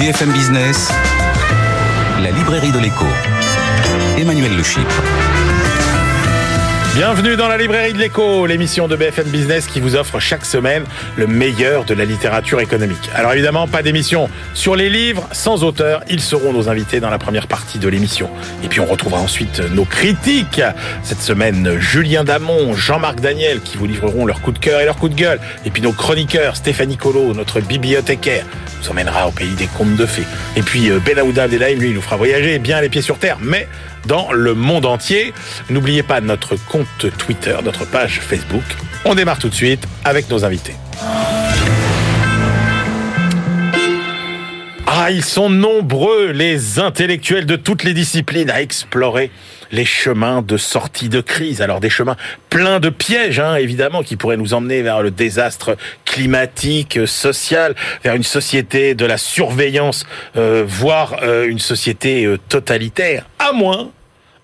BFM Business, la librairie de l'écho. Emmanuel Le Chypre. Bienvenue dans la librairie de l'écho, l'émission de BFM Business qui vous offre chaque semaine le meilleur de la littérature économique. Alors évidemment, pas d'émission sur les livres sans auteur, ils seront nos invités dans la première partie de l'émission. Et puis on retrouvera ensuite nos critiques. Cette semaine, Julien Damon, Jean-Marc Daniel qui vous livreront leur coup de cœur et leur coup de gueule. Et puis nos chroniqueurs, Stéphanie Colo, notre bibliothécaire, nous emmènera au pays des contes de fées. Et puis Ben Aouda Abdelhaim, lui, nous fera voyager bien les pieds sur terre, mais dans le monde entier. N'oubliez pas notre compte Twitter, notre page Facebook. On démarre tout de suite avec nos invités. Ah, ils sont nombreux, les intellectuels de toutes les disciplines, à explorer les chemins de sortie de crise. Alors des chemins pleins de pièges, hein, évidemment, qui pourraient nous emmener vers le désastre climatique, social, vers une société de la surveillance, euh, voire euh, une société euh, totalitaire. À moins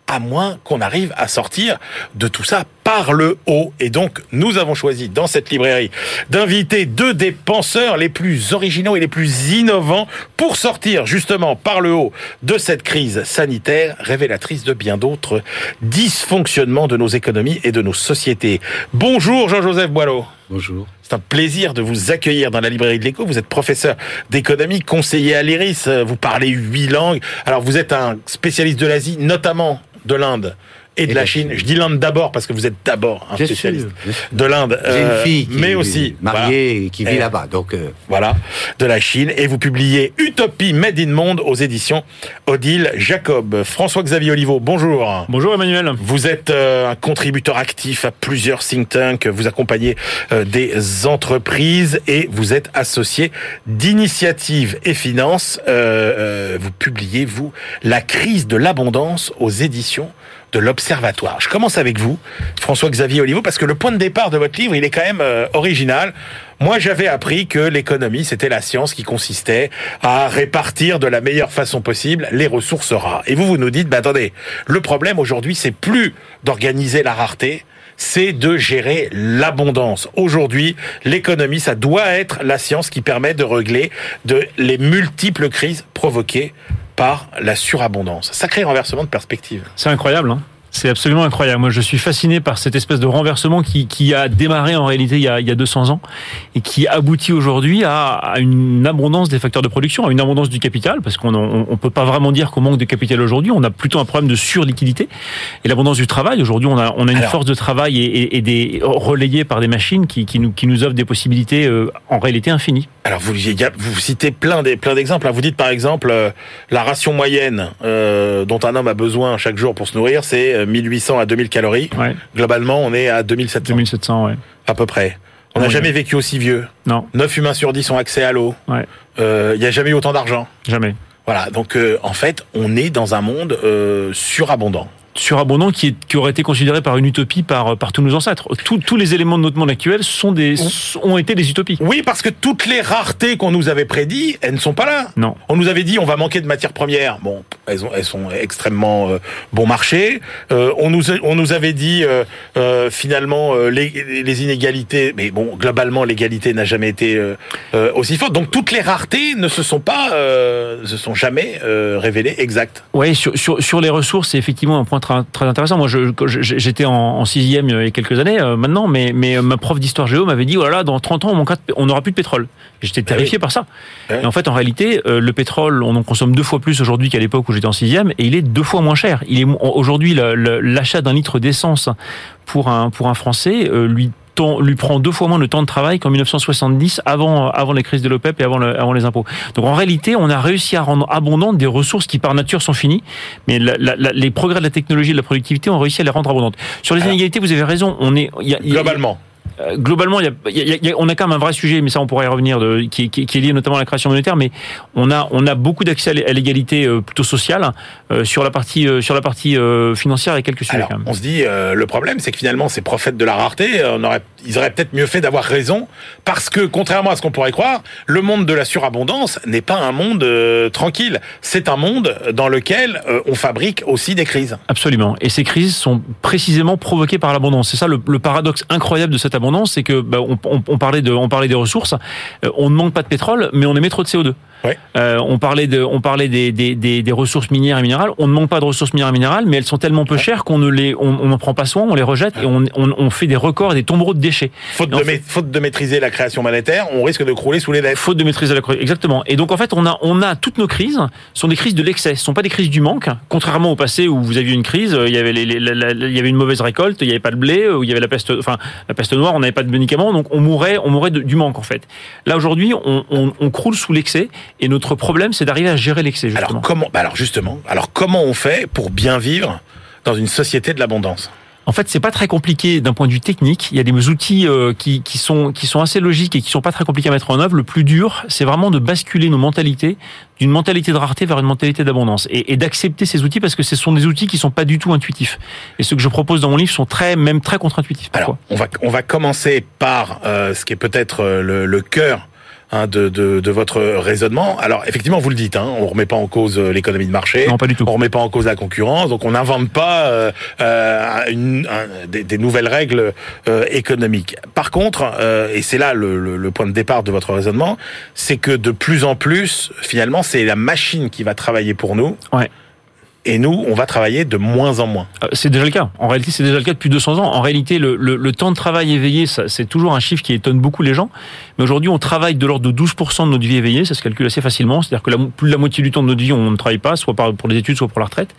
à moins qu'on arrive à sortir de tout ça par le haut. Et donc, nous avons choisi dans cette librairie d'inviter deux des penseurs les plus originaux et les plus innovants pour sortir justement par le haut de cette crise sanitaire révélatrice de bien d'autres dysfonctionnements de nos économies et de nos sociétés. Bonjour Jean-Joseph Boileau. Bonjour. C'est un plaisir de vous accueillir dans la librairie de l'écho. Vous êtes professeur d'économie, conseiller à l'IRIS, vous parlez huit langues. Alors vous êtes un spécialiste de l'Asie, notamment de l'Inde et de la Chine. Je dis l'Inde d'abord parce que vous êtes d'abord un spécialiste de l'Inde. J'ai une fille qui mais aussi mariée voilà. qui vit là-bas. Donc euh... voilà, de la Chine et vous publiez Utopie Made in Monde aux éditions Odile Jacob. François-Xavier Oliveau, bonjour. Bonjour Emmanuel. Vous êtes euh, un contributeur actif à plusieurs think tanks, vous accompagnez euh, des entreprises et vous êtes associé d'initiative et finance. Euh, vous publiez vous La crise de l'abondance aux éditions de l'Observatoire. Je commence avec vous, François-Xavier Oliveau, parce que le point de départ de votre livre, il est quand même euh, original. Moi, j'avais appris que l'économie, c'était la science qui consistait à répartir de la meilleure façon possible les ressources rares. Et vous, vous nous dites, bah, attendez, le problème aujourd'hui, c'est plus d'organiser la rareté, c'est de gérer l'abondance. Aujourd'hui, l'économie, ça doit être la science qui permet de régler de les multiples crises provoquées par la surabondance. Sacré renversement de perspective. C'est incroyable, hein c'est absolument incroyable. Moi, je suis fasciné par cette espèce de renversement qui, qui a démarré en réalité il y a, il y a 200 ans et qui aboutit aujourd'hui à, à, une abondance des facteurs de production, à une abondance du capital, parce qu'on on, on peut pas vraiment dire qu'on manque de capital aujourd'hui. On a plutôt un problème de surliquidité et l'abondance du travail. Aujourd'hui, on a, on a une Alors, force de travail et, et, et, des relayée par des machines qui, qui, nous, qui nous offrent des possibilités euh, en réalité infinies. Alors vous, vous citez plein des plein d'exemples. Vous dites par exemple euh, la ration moyenne euh, dont un homme a besoin chaque jour pour se nourrir, c'est 1800 à 2000 calories. Ouais. Globalement, on est à 2700. 2700, ouais. À peu près. On n'a jamais vécu aussi vieux. Non, 9 humains sur 10 ont accès à l'eau. ouais, Euh, Il n'y a jamais eu autant d'argent. jamais. Voilà. Donc euh, en fait, on est dans un monde euh, surabondant. Surabondant qui, est, qui aurait été considéré par une utopie par, par tous nos ancêtres. Tous- tous les éléments de notre monde actuel sont des, ont été des utopies. Oui, parce que toutes les raretés qu'on nous avait prédit, elles ne sont pas là. Non. On nous avait dit on va manquer de matières premières. Bon, elles, ont, elles sont extrêmement euh, bon marché. Euh, on nous on nous avait dit euh, euh, finalement euh, les, les inégalités, mais bon globalement l'égalité n'a jamais été aussi forte. Donc toutes les raretés ne se sont pas euh, se sont jamais euh, révélées exactes. Oui, sur, sur, sur les ressources, c'est effectivement un point très, très intéressant. Moi, j'étais en, en sixième il y a quelques années euh, maintenant, mais, mais ma prof d'histoire géo m'avait dit, voilà, dans 30 ans, on n'aura plus de pétrole. J'étais terrifié oui. par ça. Ouais. Et en fait, en réalité, euh, le pétrole, on en consomme deux fois plus aujourd'hui qu'à l'époque où j'étais en sixième, et il est deux fois moins cher. Il est mo- aujourd'hui l'achat d'un litre d'essence pour un pour un Français euh, lui temps- lui prend deux fois moins de temps de travail qu'en 1970 avant avant les crises de l'OPEP et avant le- avant les impôts. Donc en réalité, on a réussi à rendre abondantes des ressources qui par nature sont finies, mais la- la- la- les progrès de la technologie et de la productivité ont réussi à les rendre abondantes. Sur les Alors, inégalités, vous avez raison. On est il y a- il y a- Globalement. Euh, globalement, y a, y on a quand même un vrai sujet, mais ça on pourrait y revenir, de, qui, qui- qui est lié notamment à la création monétaire. Mais on a, on a beaucoup d'accès à l'é- à l'égalité euh, plutôt sociale euh, sur la partie, euh, sur la partie financière et quelques sujets Alors, quand même. on se dit, le problème, c'est que finalement, ces prophètes de la rareté, on aurait, ils auraient peut-être mieux fait d'avoir raison, parce que, contrairement à ce qu'on pourrait croire, le monde de la surabondance n'est pas un monde tranquille. C'est un monde dans lequel on fabrique aussi des crises. Absolument. Et ces crises sont précisément provoquées par l'abondance. C'est ça le, le paradoxe incroyable de cette abondance, c'est que bah, on, parlait de, on parlait des ressources. Euh, on ne manque pas de pétrole, mais on émet trop de CO2. Ouais. Euh, on parlait de, on parlait des, des, des, des ressources minières et minérales. On ne manque pas de ressources minières et minérales, mais elles sont tellement peu Ouais. chères qu'on ne les, on on n'en prend pas soin, on les rejette et on, on, on fait des records et des tombereaux de déchets. Faute de, fait- ma- faute de maîtriser la création monétaire, on risque de crouler sous les dettes. Faute de maîtrise de la. Exactement. Et donc, en fait, on a, on a toutes nos crises sont des crises de l'excès. Ce sont pas des crises du manque. Contrairement au passé où vous aviez une crise, euh, il y avait les, les- la- la- il y avait une mauvaise récolte, il y avait pas de blé, euh, où il y avait la peste, enfin, la peste noire, on n'avait pas de médicaments, donc on mourait, on mourait de- du manque, en fait. Là, aujourd'hui, on, on, on croule sous l'excès et notre problème, c'est d'arriver à gérer l'excès. Alors comment bah Alors justement, alors comment on fait pour bien vivre dans une société de l'abondance? En fait, c'est pas très compliqué d'un point de vue technique. Il y a des outils euh, qui, qui sont qui sont assez logiques et qui sont pas très compliqués à mettre en œuvre. Le plus dur, c'est vraiment de basculer nos mentalités d'une mentalité de rareté vers une mentalité d'abondance et, et d'accepter ces outils parce que ce sont des outils qui sont pas du tout intuitifs. Et ceux que je propose dans mon livre sont très même très contre-intuitifs. Alors, on va on va commencer par euh, ce qui est peut-être euh, le, le cœur hein, de, de, de votre raisonnement. Alors effectivement, vous le dites, hein, on remet pas en cause euh, l'économie de marché. Non, pas du tout. On remet pas en cause la concurrence, donc on n'invente pas euh, euh, une- un- des, des nouvelles règles euh, économiques. Par contre, euh, et c'est là le, le- le point de départ de votre raisonnement, c'est que de plus en plus, finalement, c'est la machine qui va travailler pour nous. Ouais. Et nous, on va travailler de moins en moins. Euh, C'est déjà le cas. En réalité, c'est déjà le cas depuis 200 ans. En réalité, le, le, le temps de travail éveillé, c'est toujours un chiffre qui étonne beaucoup les gens. Mais aujourd'hui, on travaille de l'ordre de 12% de notre vie éveillée. Ça se calcule assez facilement. C'est-à-dire que la, plus de la moitié du temps de notre vie, on ne travaille pas, soit pour les études, soit pour la retraite.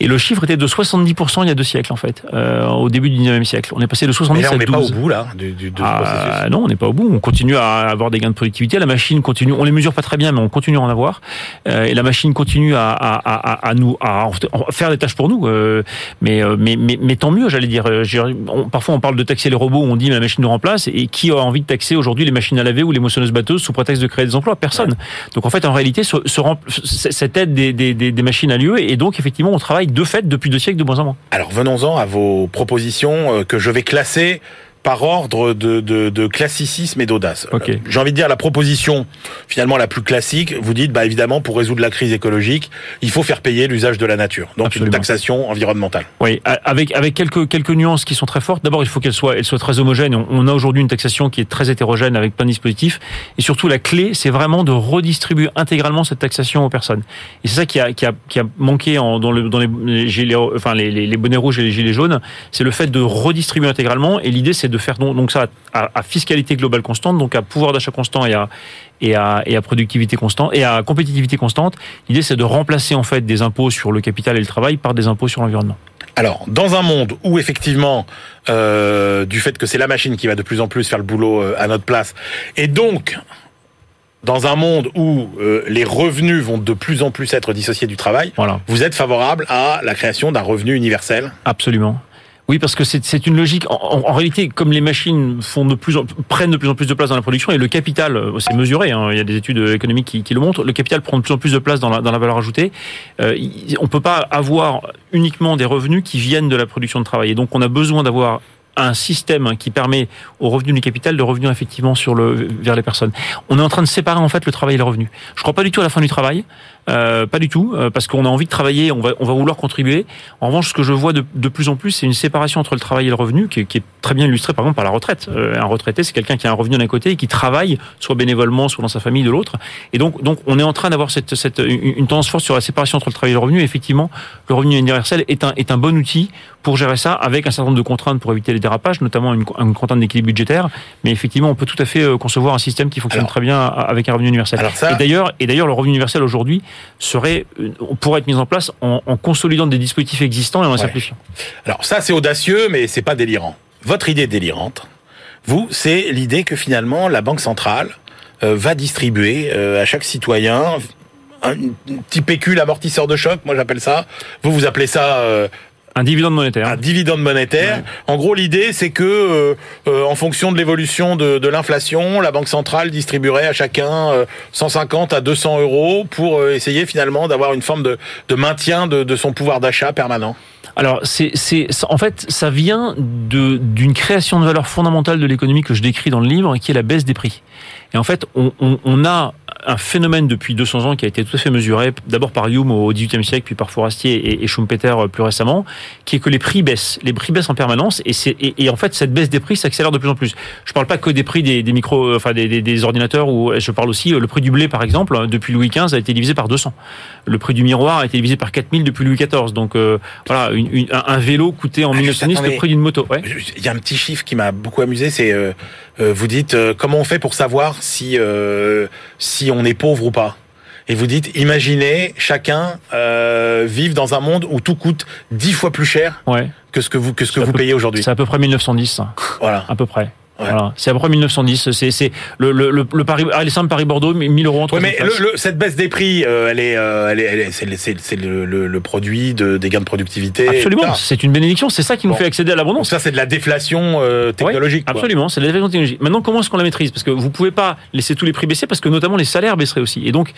Et le chiffre était de 70% il y a deux siècles, en fait, euh, au début du 19e siècle. On est passé de Mais 70 là, on à n'est pas au 12. bout là du, du, de ce. Ah, non, on n'est pas au bout. On continue à avoir des gains de productivité. La machine continue. On les mesure pas très bien, mais on continue à en avoir. Euh, et la machine continue à, à, à, à nous à faire des tâches pour nous. Euh, mais, euh, mais, mais, mais tant mieux, j'allais dire. Euh, on- parfois, on parle de taxer les robots. On dit mais la machine nous remplace. Et qui a envie de taxer aujourd'hui les machines à laver ou les moissonneuses batteuses sous prétexte de créer des emplois? Personne. Donc en fait, en réalité, ce, ce cette aide des, des, des, des machines a lieu. Et donc effectivement, on travaille de fait depuis deux siècles de moins en moins. Alors venons-en à vos propositions que je vais classer par ordre de, de, de classicisme et d'audace. Euh, J'ai envie de dire la proposition finalement la plus classique. Vous dites bah évidemment pour résoudre la crise écologique, il faut faire payer l'usage de la nature. Donc Absolument. une taxation environnementale. Oui, avec avec quelques quelques nuances qui sont très fortes. D'abord, il faut qu'elle soit elle soit très homogène. On, on a aujourd'hui une taxation qui est très hétérogène avec plein de dispositifs. Et surtout, la clé, c'est vraiment de redistribuer intégralement cette taxation aux personnes. Et c'est ça qui a qui a qui a manqué en, dans le dans les les gilets enfin les, les, les bonnets rouges et les gilets jaunes. C'est le fait de redistribuer intégralement. Et l'idée, c'est de faire donc, ça à, à fiscalité globale constante, donc à pouvoir d'achat constant et à et à, et à productivité constante et à compétitivité constante. L'idée, c'est de remplacer en fait des impôts sur le capital et le travail par des impôts sur l'environnement. Alors, dans un monde où effectivement, euh, du fait que c'est la machine qui va de plus en plus faire le boulot euh, à notre place, et donc dans un monde où euh, les revenus vont de plus en plus être dissociés du travail, Voilà. vous êtes favorable à la création d'un revenu universel? Absolument. Oui, parce que c'est une logique. En, en- réalité, comme les machines font de plus en, prennent de plus en plus de place dans la production et le capital, euh, c'est mesuré. hein, il y a des études économiques qui, qui le montrent. Le capital prend de plus en plus de place dans la, dans la valeur ajoutée. Euh, on peut pas avoir uniquement des revenus qui viennent de la production de travail. Et donc, on a besoin d'avoir un système qui permet aux revenus du capital de revenir effectivement sur le vers les personnes. On est en train de séparer en fait le travail et le revenu. Je crois pas du tout à la fin du travail, euh, pas du tout, euh, parce qu'on a envie de travailler, on va on va vouloir contribuer. En revanche, ce que je vois de, de plus en plus, c'est une séparation entre le travail et le revenu, qui, qui est très bien illustrée par exemple par la retraite. Euh, un retraité, c'est quelqu'un qui a un revenu d'un côté et qui travaille, soit bénévolement, soit dans sa famille de l'autre. Et donc donc on est en train d'avoir cette cette une tendance forte sur la séparation entre le travail et le revenu. Et effectivement, le revenu universel est un est un bon outil pour gérer ça, avec un certain nombre de contraintes pour éviter les dérapages, notamment une, une contrainte d'équilibre budgétaire. Mais effectivement, on peut tout à fait euh, concevoir un système qui fonctionne Alors- très bien avec un revenu universel. Ça- Et d'ailleurs, et d'ailleurs, le revenu universel aujourd'hui serait, euh, pourrait être mis en place en, en consolidant des dispositifs existants et en les Ouais. simplifiant. Alors ça, c'est audacieux, mais c'est pas délirant. Votre idée délirante, vous, c'est l'idée que finalement la Banque centrale euh, va distribuer euh, à chaque citoyen un, un petit pécule amortisseur de choc, moi j'appelle ça. Vous, vous appelez ça euh, Un dividende monétaire. un dividende monétaire. En gros, l'idée, c'est que, euh, euh, en fonction de l'évolution de, de l'inflation, la banque centrale distribuerait à chacun euh, 150 à 200 euros pour euh, essayer finalement d'avoir une forme de, de maintien de, de son pouvoir d'achat permanent. Alors, c'est, c'est, en fait, ça vient de, d'une création de valeur fondamentale de l'économie que je décris dans le livre, qui est la baisse des prix. Et en fait, on, on, on a un phénomène depuis 200 ans qui a été tout à fait mesuré, d'abord par Hume au XVIIIe siècle, puis par Fourastier et, et Schumpeter euh, plus récemment, qui est que les prix baissent. Les prix baissent en permanence et, c'est, et, et en fait cette baisse des prix s'accélère de plus en plus. Je parle pas que des prix des, des micros, enfin des, des, des ordinateurs, ou je parle aussi euh, le prix du blé par exemple, hein, depuis Louis XV a été divisé par 200. Le prix du miroir a été divisé par 4000 depuis Louis XIV. Donc euh, voilà, une, une, un vélo coûtait en Ah, 1910 attendez. le prix d'une moto. Ouais. Il y a un petit chiffre qui m'a beaucoup amusé, c'est euh, euh, vous dites euh, comment on fait pour savoir si euh, si on est pauvre ou pas? Et vous dites, imaginez chacun euh, vivre dans un monde où tout coûte dix fois plus cher Ouais. que ce que vous que ce que vous peu- payez aujourd'hui. C'est à peu près 1910, ça, Voilà. à peu près. Ouais. Voilà. C'est à peu près 1910. C'est, le, le, le, le Paris, les simples Paris-Bordeaux, 1000 euros entre Ouais, mais le, le- cette baisse des prix, euh, elle est, euh, elle est, elle est- c'est, le- produit de, des gains de productivité. Absolument, c'est une bénédiction. C'est ça qui nous Bon. fait accéder à l'abondance. ça, c'est de la déflation euh, technologique. Ouais, absolument, c'est de la déflation technologique. Maintenant, comment est-ce qu'on la maîtrise? Parce que vous pouvez pas laisser tous les prix baisser, parce que notamment les salaires baisseraient aussi. Et donc,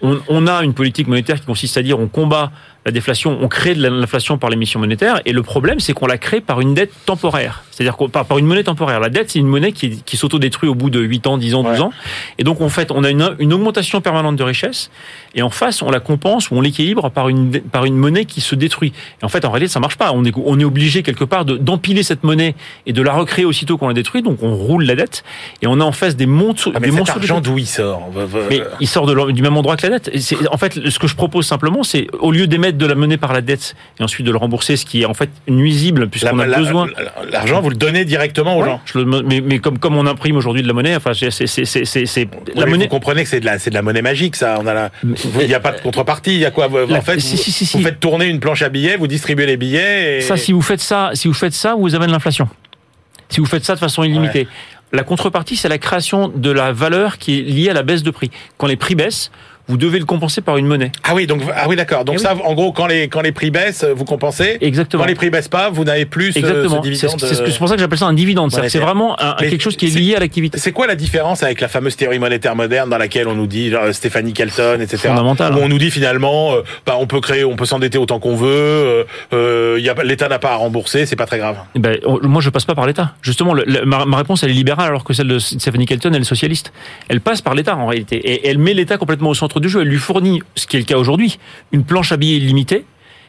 on, on a une politique monétaire qui consiste à dire on combat la déflation, on crée de l'inflation par l'émission monétaire. Et le problème, c'est qu'on la crée par une dette temporaire, c'est-à-dire qu'on- par, par une monnaie temporaire. La dette, c'est une monnaie qui, qui s'autodétruit au bout de 8 ans, 10 ans, 12 Ouais. ans. Et donc, en fait, on a une, une augmentation permanente de richesse. Et en face, on la compense ou on l'équilibre par une, par une monnaie qui se détruit. Et en fait, en réalité, ça marche pas. On est, on est obligé quelque part de- d'empiler cette monnaie et de la recréer aussitôt qu'on la détruit. Donc, on roule la dette et on a en face des montres, Ah, mais des cet monstres argent, d'où il sort Mais il sort de du même endroit que la dette. Et En fait, ce que je propose simplement, c'est au lieu d'émettre de la monnaie par la dette et ensuite de le rembourser, ce qui est en fait nuisible puisqu'on a la- besoin. la- L'argent, vous le donnez directement aux Ouais, gens. je le- mais, mais comme comme on imprime aujourd'hui de la monnaie, enfin c'est Oui, la monnaie. Vous comprenez que c'est de la, c'est de la monnaie magique, ça. On a la, il n'y a pas de contrepartie. Il y a quoi La- En fait, si, vous, si, si, vous si. faites tourner une planche à billets, vous distribuez les billets. Et... Ça, si vous faites ça, si vous faites ça, vous avez de l'inflation. Si vous faites ça de façon illimitée. La contrepartie, c'est la création de la valeur qui est liée à la baisse de prix. Quand les prix baissent, vous devez le compenser par une monnaie. Ah oui, donc ah oui, d'accord. Donc Eh ça, en gros, quand les quand les prix baissent, vous compensez. Exactement. Quand les prix baissent pas, vous n'avez plus ce- Exactement. ce C'est ce- pour ça que j'appelle ça un dividende. C'est vraiment un- quelque chose qui est lié à l'activité. C'est quoi la différence avec la fameuse théorie monétaire moderne dans laquelle on nous dit genre, Stéphanie Kelton, etc. Fondamental, Où hein. on nous dit finalement, euh, bah, on peut créer, on peut s'endetter autant qu'on veut. euh, euh, y a l'État n'a pas à rembourser, c'est pas très grave. Eh Ben, moi, je passe pas par l'État. Justement, le- le- ma, ma réponse, elle est libérale, alors que celle de Stephanie Kelton, elle est socialiste. Elle passe par l'État, en réalité. Et elle met l'État complètement au centre du jeu. Elle lui fournit, ce qui est le cas aujourd'hui, une planche à billets illimitée.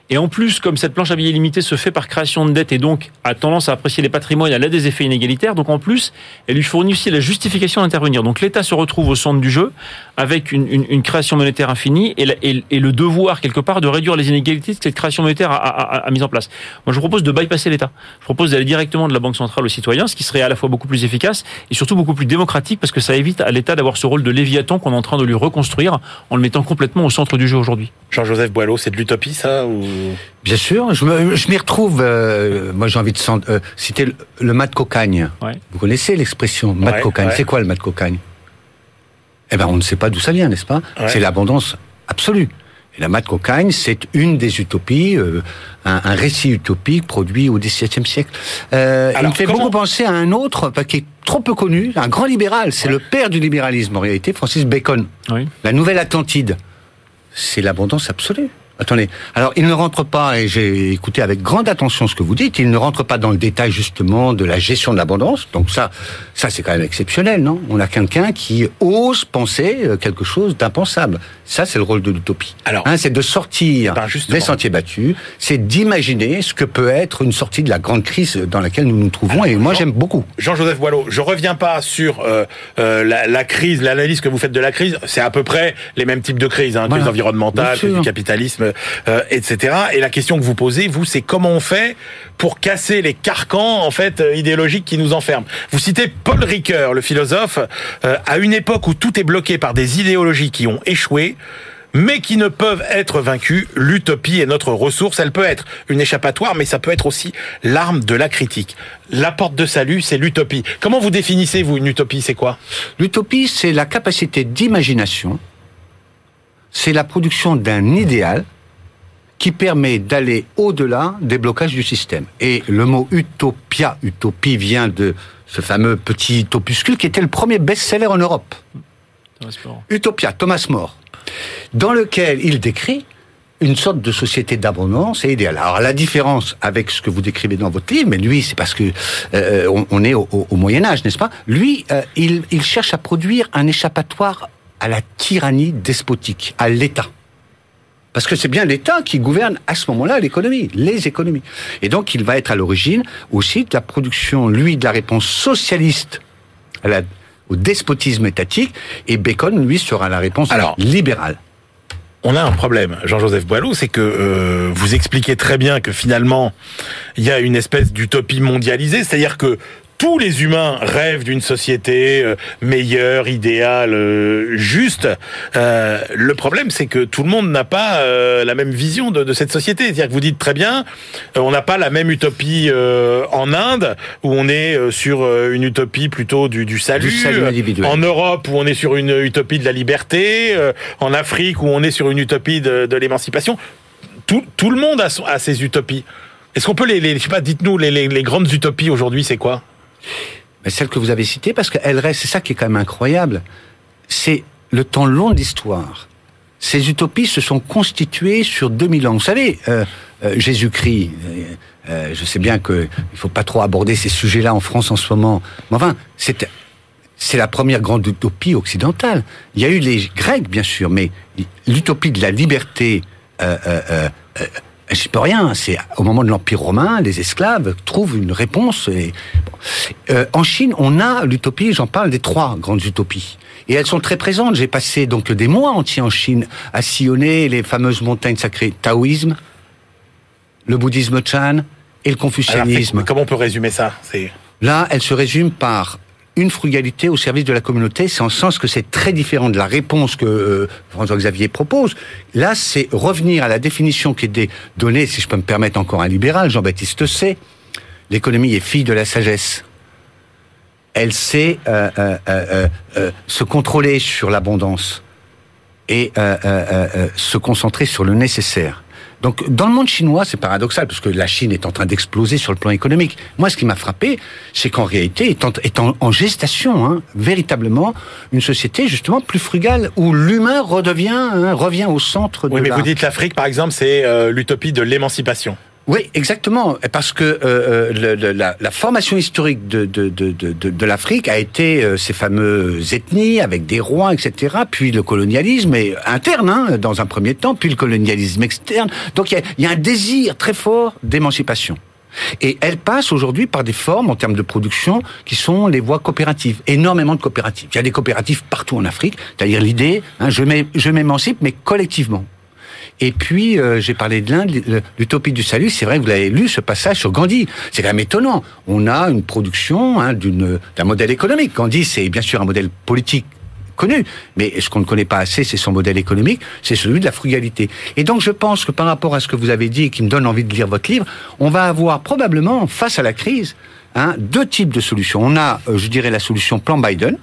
Et en plus, comme cette planche à billets illimitée se fait par création de dette et donc a tendance à apprécier les patrimoines, elle a des effets inégalitaires. Donc en plus, elle lui fournit aussi la justification d'intervenir. Donc l'État se retrouve au centre du jeu avec une, création monétaire infinie et, le devoir quelque part de réduire les inégalités que cette création monétaire a, a- a- a mis en place. Moi, je vous propose de bypasser l'État. Je propose d'aller directement de la Banque centrale aux citoyens, ce qui serait à la fois beaucoup plus efficace et surtout beaucoup plus démocratique parce que ça évite à l'État d'avoir ce rôle de léviathan qu'on est en train de lui reconstruire en le mettant complètement au centre du jeu aujourd'hui. Jean-Joseph Boileau, c'est de l'utopie, ça ou... Bien sûr, je m'y retrouve. euh, moi, j'ai envie de euh, citer le, le mat de cocagne. Ouais. Vous connaissez l'expression mat de Ouais, cocagne? ouais. C'est quoi le mat de cocagne? Eh ben, on ne sait pas d'où ça vient, n'est-ce pas? C'est l'abondance absolue. Et la mat de cocagne, c'est une des utopies, euh, un, un récit utopique produit au XVIIe siècle. Euh, il Alors, me fait comment- beaucoup penser à un autre qui est trop peu connu, un grand libéral. C'est Ouais. le père du libéralisme en réalité, Francis Bacon. Oui. La Nouvelle Atlantide, c'est l'abondance absolue. Attendez. Alors, il ne rentre pas, et j'ai écouté avec grande attention ce que vous dites, il ne rentre pas dans le détail justement de la gestion de l'abondance. Donc ça, ça c'est quand même exceptionnel, non? On a quelqu'un qui ose penser euh, quelque chose d'impensable. Ça, c'est le rôle de l'utopie. Alors, Hein, c'est de sortir ben, des sentiers battus, c'est d'imaginer ce que peut être une sortie de la grande crise dans laquelle nous nous trouvons. et moi, j'aime beaucoup. Jean-Joseph Boileau, je reviens pas sur euh, euh, la, la crise, l'analyse que vous faites de la crise. C'est à peu près les mêmes types de crises, hein, Voilà. crise environnementale, crise du capitalisme, euh, etc. Et la question que vous posez, vous, c'est comment on fait pour casser les carcans en fait euh, idéologiques qui nous enferment. Vous citez Paul Ricoeur, le philosophe, euh, à une époque où tout est bloqué par des idéologies qui ont échoué mais qui ne peuvent être vaincus. L'utopie est notre ressource. Elle peut être une échappatoire, mais ça peut être aussi l'arme de la critique. La porte de salut, c'est l'utopie. Comment vous définissez, vous, une utopie C'est quoi? L'utopie, c'est la capacité d'imagination, c'est la production d'un idéal qui permet d'aller au-delà des blocages du système. Et le mot utopia, utopie vient de ce fameux petit opuscule qui était le premier best-seller en Europe. Utopia, Thomas More, dans lequel il décrit une sorte de société d'abondance et idéale. Alors la différence avec ce que vous décrivez dans votre livre, mais lui c'est parce que euh, on, on est au, au- au Moyen Âge, n'est-ce pas? Lui, euh, il, il cherche à produire un échappatoire à la tyrannie despotique, à l'État. Parce que c'est bien l'État qui gouverne à ce moment-là l'économie, les économies. Et donc il va être à l'origine aussi de la production, lui, de la réponse socialiste à la, au despotisme étatique, et Bacon, lui, sera la réponse Alors, libérale. On a un problème, Jean-Joseph Boileau, c'est que euh, vous expliquez très bien que finalement, il y a une espèce d'utopie mondialisée, c'est-à-dire que tous les humains rêvent d'une société euh, meilleure, idéale, euh, juste. Euh, le problème, c'est que tout le monde n'a pas euh, la même vision de, de cette société. C'est-à-dire que vous dites très bien, euh, on n'a pas la même utopie euh, en Inde, où on est sur une utopie plutôt du, du salut. Du salut individuel. En Europe, où on est sur une utopie de la liberté. euh, en Afrique, où on est sur une utopie de, de l'émancipation. Tout, tout le monde a, son- a ses utopies. Est-ce qu'on peut les, les je sais pas, dites-nous les, les, les grandes utopies aujourd'hui, c'est quoi? Mais celle que vous avez citée, parce qu'elle reste, c'est ça qui est quand même incroyable, c'est le temps long de l'histoire. Ces utopies se sont constituées sur 2000 ans. Vous savez, euh, euh, Jésus-Christ, euh, je sais bien qu'il ne faut pas trop aborder ces sujets-là en France en ce moment, mais enfin, c'est c'est la première grande utopie occidentale. Il y a eu les Grecs, bien sûr, mais l'utopie de la liberté, je peux rien. C'est au moment de l'Empire romain, les esclaves trouvent une réponse. Et. Euh, en Chine, on a l'utopie. J'en parle des trois grandes utopies, et elles sont très présentes. J'ai passé donc des mois entiers en Chine à sillonner les fameuses montagnes sacrées taoïsme, le bouddhisme Chan et le confucianisme. comment on peut résumer ça? Là, elle se résume par une frugalité au service de la communauté, c'est en sens que c'est très différent de la réponse que euh, François-Xavier propose. Là, c'est revenir à la définition qui est donnée, si je peux me permettre encore un libéral, Jean-Baptiste C. L'économie est fille de la sagesse. Elle sait euh, euh, se contrôler sur l'abondance et se concentrer sur le nécessaire. Donc, dans le monde chinois, c'est paradoxal, parce que la Chine est en train d'exploser sur le plan économique. Moi, ce qui m'a frappé, c'est qu'en réalité, est en, est en, en gestation, hein, véritablement, une société justement plus frugale, où l'humain redevient, hein, revient au centre de Oui, mais la... vous dites l'Afrique, par exemple, c'est euh, l'utopie de l'émancipation. Oui, exactement, parce que euh, euh, le- le- la, la formation historique de, de, de, de, de- l'Afrique a été euh, ces fameuses ethnies avec des rois, etc., puis le colonialisme et interne, hein, dans un premier temps, puis le colonialisme externe. Donc il y a, y a un désir très fort d'émancipation. Et elle passe aujourd'hui par des formes en termes de production qui sont les voies coopératives. Énormément de coopératives. Il y a des coopératives partout en Afrique, c'est-à-dire l'idée, hein, je m'émancipe, mais collectivement. Et puis, euh, j'ai parlé de l'Inde, l'utopie du salut. C'est vrai que vous avez lu ce passage sur Gandhi. C'est quand même étonnant. On a une production hein, d'un modèle économique. Gandhi, c'est bien sûr un modèle politique connu, mais ce qu'on ne connaît pas assez, c'est son modèle économique, c'est celui de la frugalité. Et donc, je pense que par rapport à ce que vous avez dit et qui me donne envie de lire votre livre, on va avoir probablement, face à la crise, hein, deux types de solutions. On a, euh, je dirais, la solution plan Biden,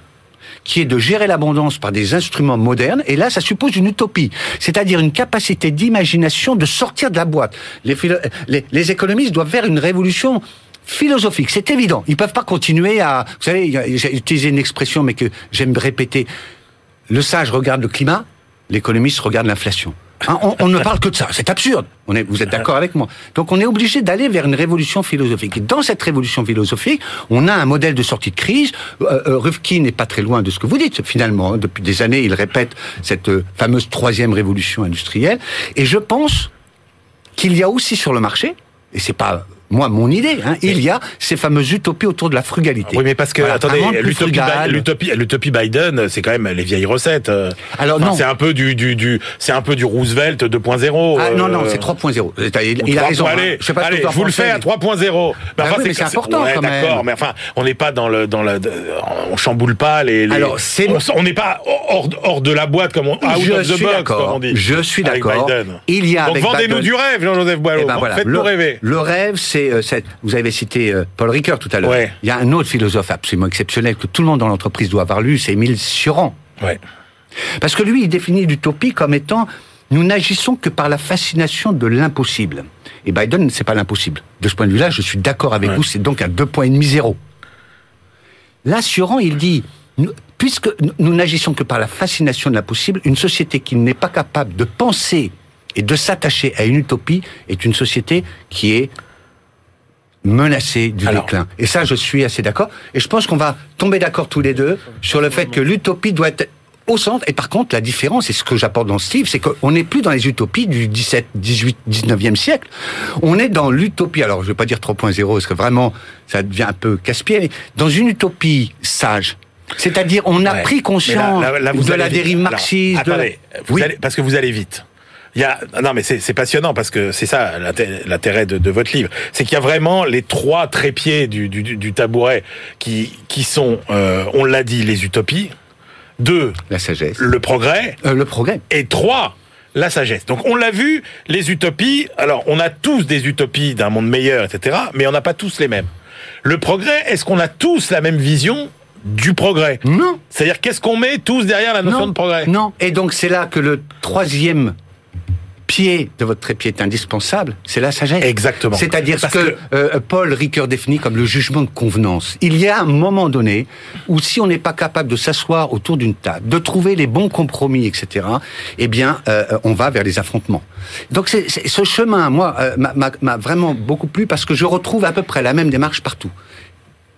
qui est de gérer l'abondance par des instruments modernes, et là, ça suppose une utopie, c'est-à-dire une capacité d'imagination de sortir de la boîte. Les, économistes doivent faire une révolution philosophique, c'est évident. Ils peuvent pas continuer à... Vous savez, j'ai utilisé une expression, mais que j'aime répéter. Le sage regarde le climat, l'économiste regarde l'inflation. Hein, on, ne parle que de ça, c'est absurde. Vous êtes d'accord avec moi Donc on est obligé d'aller vers une révolution philosophique. Et dans cette révolution philosophique, on a un modèle de sortie de crise. Euh, euh, Rifkin n'est pas très loin de ce que vous dites finalement. hein. Depuis des années, il répète cette euh, fameuse troisième révolution industrielle. Et je pense qu'il y a aussi sur le marché, et c'est pas moi mon idée, hein, il y a ces fameuses utopies autour de la frugalité. Oui, mais parce que, Voilà, attendez, l'utopie, Biden, c'est quand même les vieilles recettes. euh. Alors, Enfin, non. C'est un peu du, du, du, c'est un peu du Roosevelt 2.0. Ah non, non, euh, c'est 3.0. Il, a 3. raison. hein. Allez, Je sais pas ce que allez, vous en je vous le fais à mais- 3.0. Bah oui, mais c'est important, ouais, quand même. D'accord, mais enfin, on n'est pas dans le, dans on chamboule pas les, les- Alors, c'est- on n'est pas hors, hors de la boîte comme on, out Je of the box, comme on dit. Je suis d'accord. Il y a Donc vendez-nous du rêve, Jean-Joseph Boileau. Eh ben. Faites-nous rêver. le rêve, c'est, euh, vous avez cité euh, Paul Ricoeur tout à l'heure. Ouais. Il y a un autre philosophe absolument exceptionnel que tout le monde dans l'entreprise doit avoir lu, c'est Émile Cioran. Ouais. Parce que lui, il définit l'utopie comme étant nous n'agissons que par la fascination de l'impossible. Et Biden, c'est pas l'impossible. De ce point de vue-là, je suis d'accord avec Ouais. vous, c'est donc un 2.5-0. Là, Cioran, il dit, nous- puisque nous n'agissons que par la fascination de l'impossible, une société qui n'est pas capable de penser et de s'attacher à une utopie est une société qui est menacée du Alors. déclin. Et ça, je suis assez d'accord. Et je pense qu'on va tomber d'accord tous les deux sur le fait que l'utopie doit être au centre. Et par contre, la différence, et ce que j'apporte dans ce livre, c'est qu'on n'est plus dans les utopies du 17, 18, 19e siècle. On est dans l'utopie, alors je vais pas dire 3.0, parce que vraiment, ça devient un peu casse-pied, mais dans une utopie sage. C'est-à-dire, on a Ouais. pris conscience là- là- là, vous de la dérive marxiste. de attendez, vous Oui. allez- parce que vous allez vite. Il y a, non mais c'est passionnant parce que c'est ça l'inté- l'intérêt de, de votre livre, c'est qu'il y a vraiment les trois trépieds du, du, du tabouret qui qui sont, euh, on l'a dit, les utopies. Deux, La sagesse. le progrès. Euh, le progrès. Et trois, la sagesse. Donc on l'a vu, les utopies. Alors on a tous des utopies d'un monde meilleur, etc. Mais on n'a pas tous les mêmes. Le progrès, est-ce qu'on a tous la même vision du progrès? Non. C'est-à-dire qu'est-ce qu'on met tous derrière la notion non, de progrès? Non. Et donc c'est là que le troisième pied de votre trépied est indispensable, c'est la sagesse. Exactement. C'est-à-dire ce Parce que, que- euh, Paul Ricoeur définit comme le jugement de convenance. Il y a un moment donné où si on n'est pas capable de s'asseoir autour d'une table, de trouver les bons compromis, etc., eh bien, euh, on va vers les affrontements. Donc c'est, c'est- ce chemin, moi, euh, m'a- m'a m'a vraiment beaucoup plu parce que je retrouve à peu près la même démarche partout.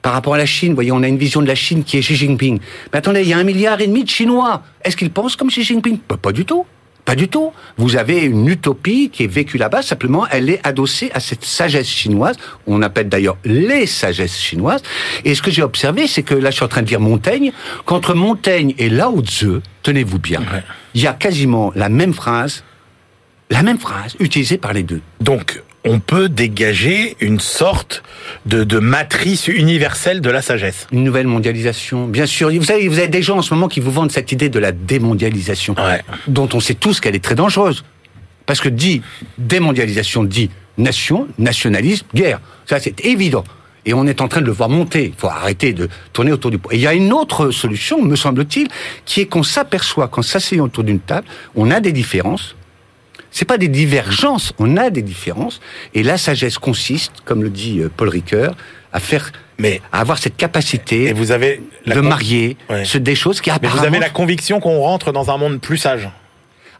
Par rapport à la Chine, vous voyez, on a une vision de la Chine qui est Xi Jinping. Mais attendez, il y a un milliard et demi de Chinois. Est-ce qu'ils pensent comme Xi Jinping? Bah, Pas du tout. Pas du tout. Vous avez une utopie qui est vécue là-bas, simplement elle est adossée à cette sagesse chinoise. On appelle d'ailleurs les sagesses chinoises. Et ce que j'ai observé, c'est que là je suis en train de dire Montaigne, qu'entre Montaigne et Lao Tzu, tenez-vous bien, Ouais. il y a quasiment la même phrase, la même phrase utilisée par les deux. Donc on peut dégager une sorte de, de matrice universelle de la sagesse. Une nouvelle mondialisation, bien sûr. Vous savez, vous avez des gens en ce moment qui vous vendent cette idée de la démondialisation, Ouais. dont on sait tous qu'elle est très dangereuse. Parce que dit démondialisation dit nation, nationalisme, guerre. Ça, c'est évident. Et on est en train de le voir monter. Il faut arrêter de tourner autour du pot. Et il y a une autre solution, me semble-t-il, qui est qu'on s'aperçoit qu'en s'asseyant autour d'une table, on a des différences. C'est pas des divergences, on a des différences. Et la sagesse consiste, comme le dit euh, Paul Ricoeur, à faire, Mais à avoir cette capacité et vous avez de marier Ouais. ce- des choses qui Mais apparemment... vous avez la conviction qu'on rentre dans un monde plus sage.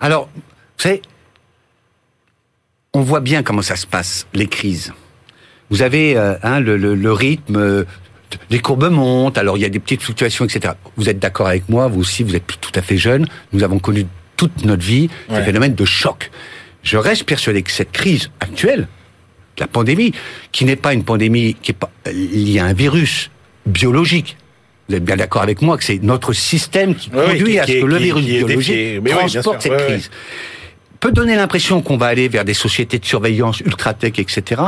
Alors, vous savez, on voit bien comment ça se passe, les crises. Vous avez euh, hein, le, le- le rythme, euh, les courbes montent, alors il y a des petites fluctuations, etc. Vous êtes d'accord avec moi, vous aussi, vous êtes tout à fait jeune, nous avons connu toute notre vie des Ouais. phénomènes de choc. Je reste persuadé que cette crise actuelle, la pandémie, qui n'est pas une pandémie qui est pas liée à un virus biologique, vous êtes bien d'accord avec moi que c'est notre système qui Oui, conduit qui- à ce que le virus biologique oui, transporte cette crise peut donner l'impression qu'on va aller vers des sociétés de surveillance ultra-tech, etc.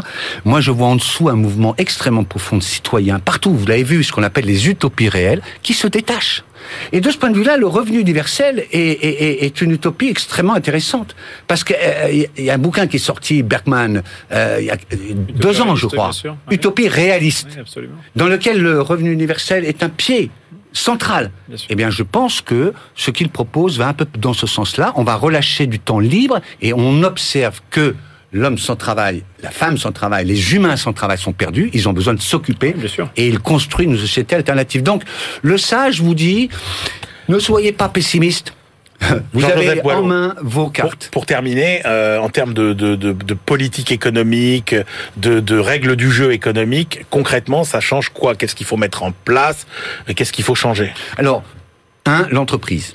Moi, je vois en dessous un mouvement extrêmement profond de citoyens, partout, vous l'avez vu, ce qu'on appelle les utopies réelles, qui se détachent. Et de ce point de vue-là, le revenu universel est, est- est- est une utopie extrêmement intéressante. Parce qu'il y a un bouquin qui est sorti, Bergman, euh, il y a deux ans, je crois. Ouais. Utopie réaliste Oui, dans lequel le revenu universel est un pied central. Bien. Eh bien, je pense que ce qu'il propose va un peu dans ce sens-là. On va relâcher du temps libre et on observe que l'homme sans travail, la femme sans travail, les humains sans travail sont perdus. Ils ont besoin de s'occuper et il construit une société alternative. Donc, le sage vous dit, ne soyez pas pessimiste. Vous avez en main vos cartes. pour terminer, euh, en termes de, de, de, de politique économique, de, de règles du jeu économique, concrètement, ça change quoi? Qu'est-ce qu'il faut mettre en place? Qu'est-ce qu'il faut changer? Alors, un, l'entreprise.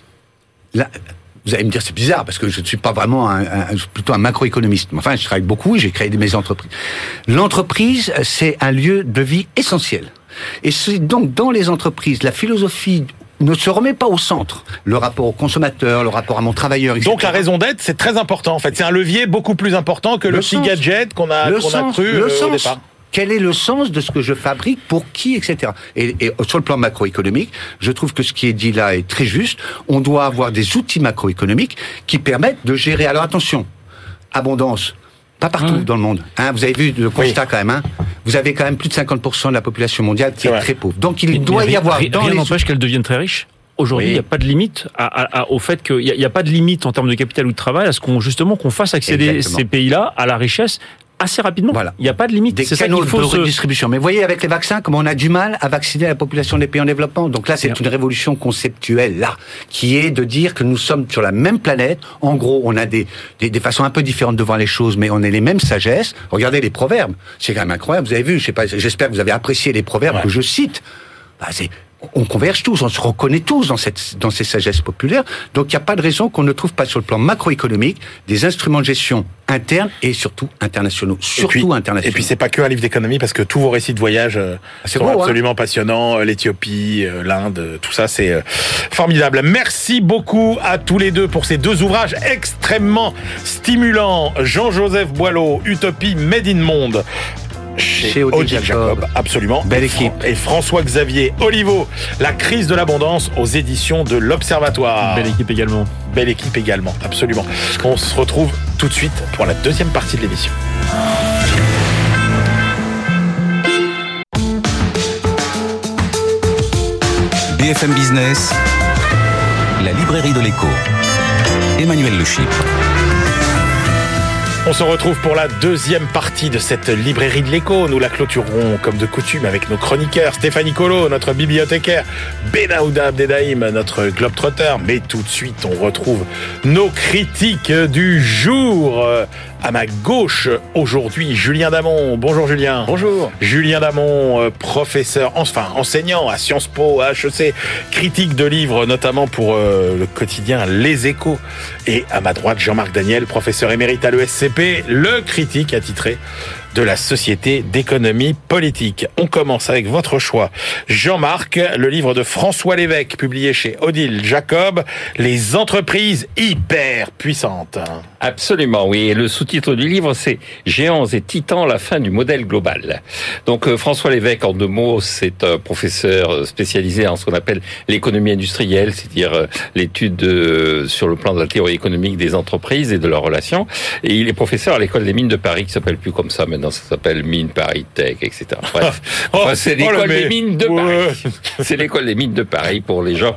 Vous allez me dire, c'est bizarre, parce que je ne suis pas vraiment un, un- plutôt un macroéconomiste. Mais Enfin, je travaille beaucoup et j'ai créé mes entreprises. L'entreprise, c'est un lieu de vie essentiel. Et c'est donc dans les entreprises, la philosophie ne se remet pas au centre. Le rapport au consommateur, le rapport à mon travailleur, etc. Donc la raison d'être, c'est très important. En fait, c'est un levier beaucoup plus important que le, Le petit sens. gadget qu'on a, qu'on a cru le euh, au sens. départ. Quel est le sens de ce que je fabrique, pour qui, etc. Et, et sur le plan macroéconomique, je trouve que ce qui est dit là est très juste. On doit avoir des outils macroéconomiques qui permettent de gérer. Alors attention, abondance, pas partout Ouais. dans le monde. Hein, vous avez vu le constat quand même. Hein, vous avez quand même plus de 50% de la population mondiale qui est, très pauvre. Donc il Mais doit y avoir rien les n'empêche qu'elle devienne très riche. Aujourd'hui, il Oui. n'y a pas de limite à, à- à- au fait qu'il n'y a, pas de limite en termes de capital ou de travail à ce qu'on justement qu'on fasse accéder Exactement. ces pays-là à la richesse assez rapidement. Voilà. Il n'y a pas de limite. des canaux faut de se... redistribution. Mais voyez, avec les vaccins, comment on a du mal à vacciner la population des pays en développement. Donc là, c'est une révolution conceptuelle, là, qui est de dire que nous sommes sur la même planète. En gros, on a des, des, des façons un peu différentes de voir les choses, mais on a les mêmes sagesses. Regardez les proverbes. C'est quand même incroyable. Vous avez vu, je sais pas, j'espère que vous avez apprécié les proverbes Ouais. que je cite. Bah, c'est on converge tous, on se reconnaît tous dans, cette, dans ces sagesses populaires. Donc il n'y a pas de raison qu'on ne trouve pas sur le plan macroéconomique des instruments de gestion internes et surtout internationaux. Surtout et puis, internationaux. Et puis c'est pas que un livre d'économie parce que tous vos récits de voyage euh, sont beau, hein. absolument passionnants. L'Éthiopie, euh, l'Inde, euh, tout ça c'est euh, formidable. Merci beaucoup à tous les deux pour ces deux ouvrages extrêmement stimulants. Jean-Joseph Boileau, Utopie Made in Monde. Chez, Chez Odile Odile Jacob. Jacob. absolument. Belle équipe. Et François-Xavier Olivo, La crise de l'abondance aux éditions de l'Observatoire. Belle équipe également. Belle équipe également, absolument. On se retrouve tout de suite pour la deuxième partie de l'émission. BFM Business, la librairie de l'écho. Emmanuel Le Chypre. On se retrouve pour la deuxième partie de cette librairie de l'écho. Nous la clôturerons comme de coutume avec nos chroniqueurs. Stéphanie Colo, notre bibliothécaire. Benahouda Abdedaïm, notre globetrotter. Mais tout de suite, on retrouve nos critiques du jour. À ma gauche, aujourd'hui, Julien Damon. Bonjour Julien. Bonjour. Julien Damon, euh, professeur, enfin enseignant à Sciences Po, à HEC, critique de livres notamment pour euh, le quotidien Les Échos. Et à ma droite, Jean-Marc Daniel, professeur émérite à l'ESCP, le critique attitré de la Société d'économie politique. On commence avec votre choix. Jean-Marc, le livre de François Lévesque, publié chez Odile Jacob, Les entreprises hyper puissantes. Absolument, oui. Et le sous-titre du livre, c'est Géants et titans, la fin du modèle global. Donc euh, François Lévesque, en deux mots, c'est un professeur spécialisé en ce qu'on appelle l'économie industrielle, c'est-à-dire euh, l'étude de- sur le plan de la théorie économique des entreprises et de leurs relations. Et il est professeur à l'école des mines de Paris, qui s'appelle plus comme ça maintenant, ça s'appelle Mines Paris Tech, etc. Bref, Enfin, c'est oh, le l'école des mines de Ouais. Paris. C'est l'école des mines de Paris pour les gens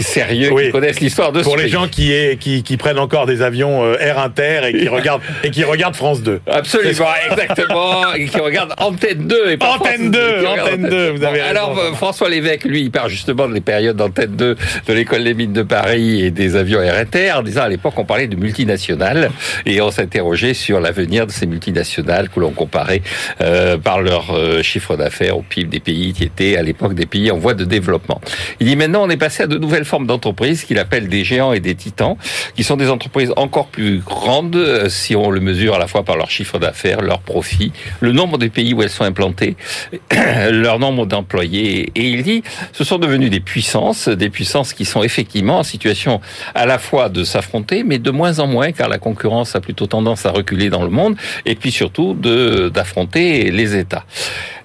sérieux Oui. qui connaissent l'histoire de Pour ce les pays. gens qui, est, qui, qui prennent encore des avions euh, Air Inter et qui regardent, et qui regardent France 2. Absolument, exactement. Et qui regarde Antenne 2. Et pas Antenne France 2, qui regarde Antenne 2, vous avez raison. Alors, euh, François Lévesque, lui, il part justement de les périodes d'Antenne 2 de l'école des mines de Paris et des avions RNTR, en disant à l'époque, on parlait de multinationales et on s'interrogeait sur l'avenir de ces multinationales que l'on comparait euh, par leur euh, chiffre d'affaires au PIB des pays qui étaient à l'époque des pays en voie de développement. Il dit maintenant, on est passé à de nouvelles formes d'entreprises qu'il appelle des géants et des titans, qui sont des entreprises encore plus grandes euh, si on le mesure à la fois par leur chiffre d'affaires, leur profit, le nombre de pays où elles sont implantées, leur nombre d'employés. Et il dit, ce sont devenus des puissances, des puissances qui sont effectivement en situation à la fois de s'affronter, mais de moins en moins, car la concurrence a plutôt tendance à reculer dans le monde, et puis surtout de d'affronter les États.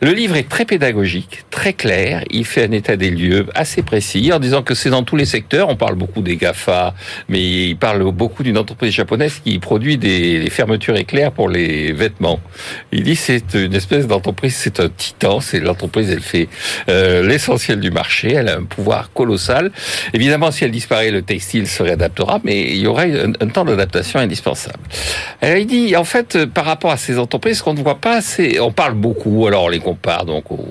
Le livre est très pédagogique, très clair. Il fait un état des lieux assez précis en disant que c'est dans tous les secteurs. On parle beaucoup des GAFA, mais il parle beaucoup d'une entreprise japonaise qui produit des, fermetures éclairs pour les vêtements. Il dit c'est une espèce d'entreprise, c'est un titan. C'est l'entreprise, elle fait euh, l'essentiel du marché. Elle a un pouvoir colossal. Évidemment, si elle disparaît, le textile se réadaptera, mais il y aurait un, temps d'adaptation indispensable. Alors, il dit en fait par rapport à ces entreprises, qu'on ne voit pas, c'est on parle beaucoup. Alors on les compare donc aux,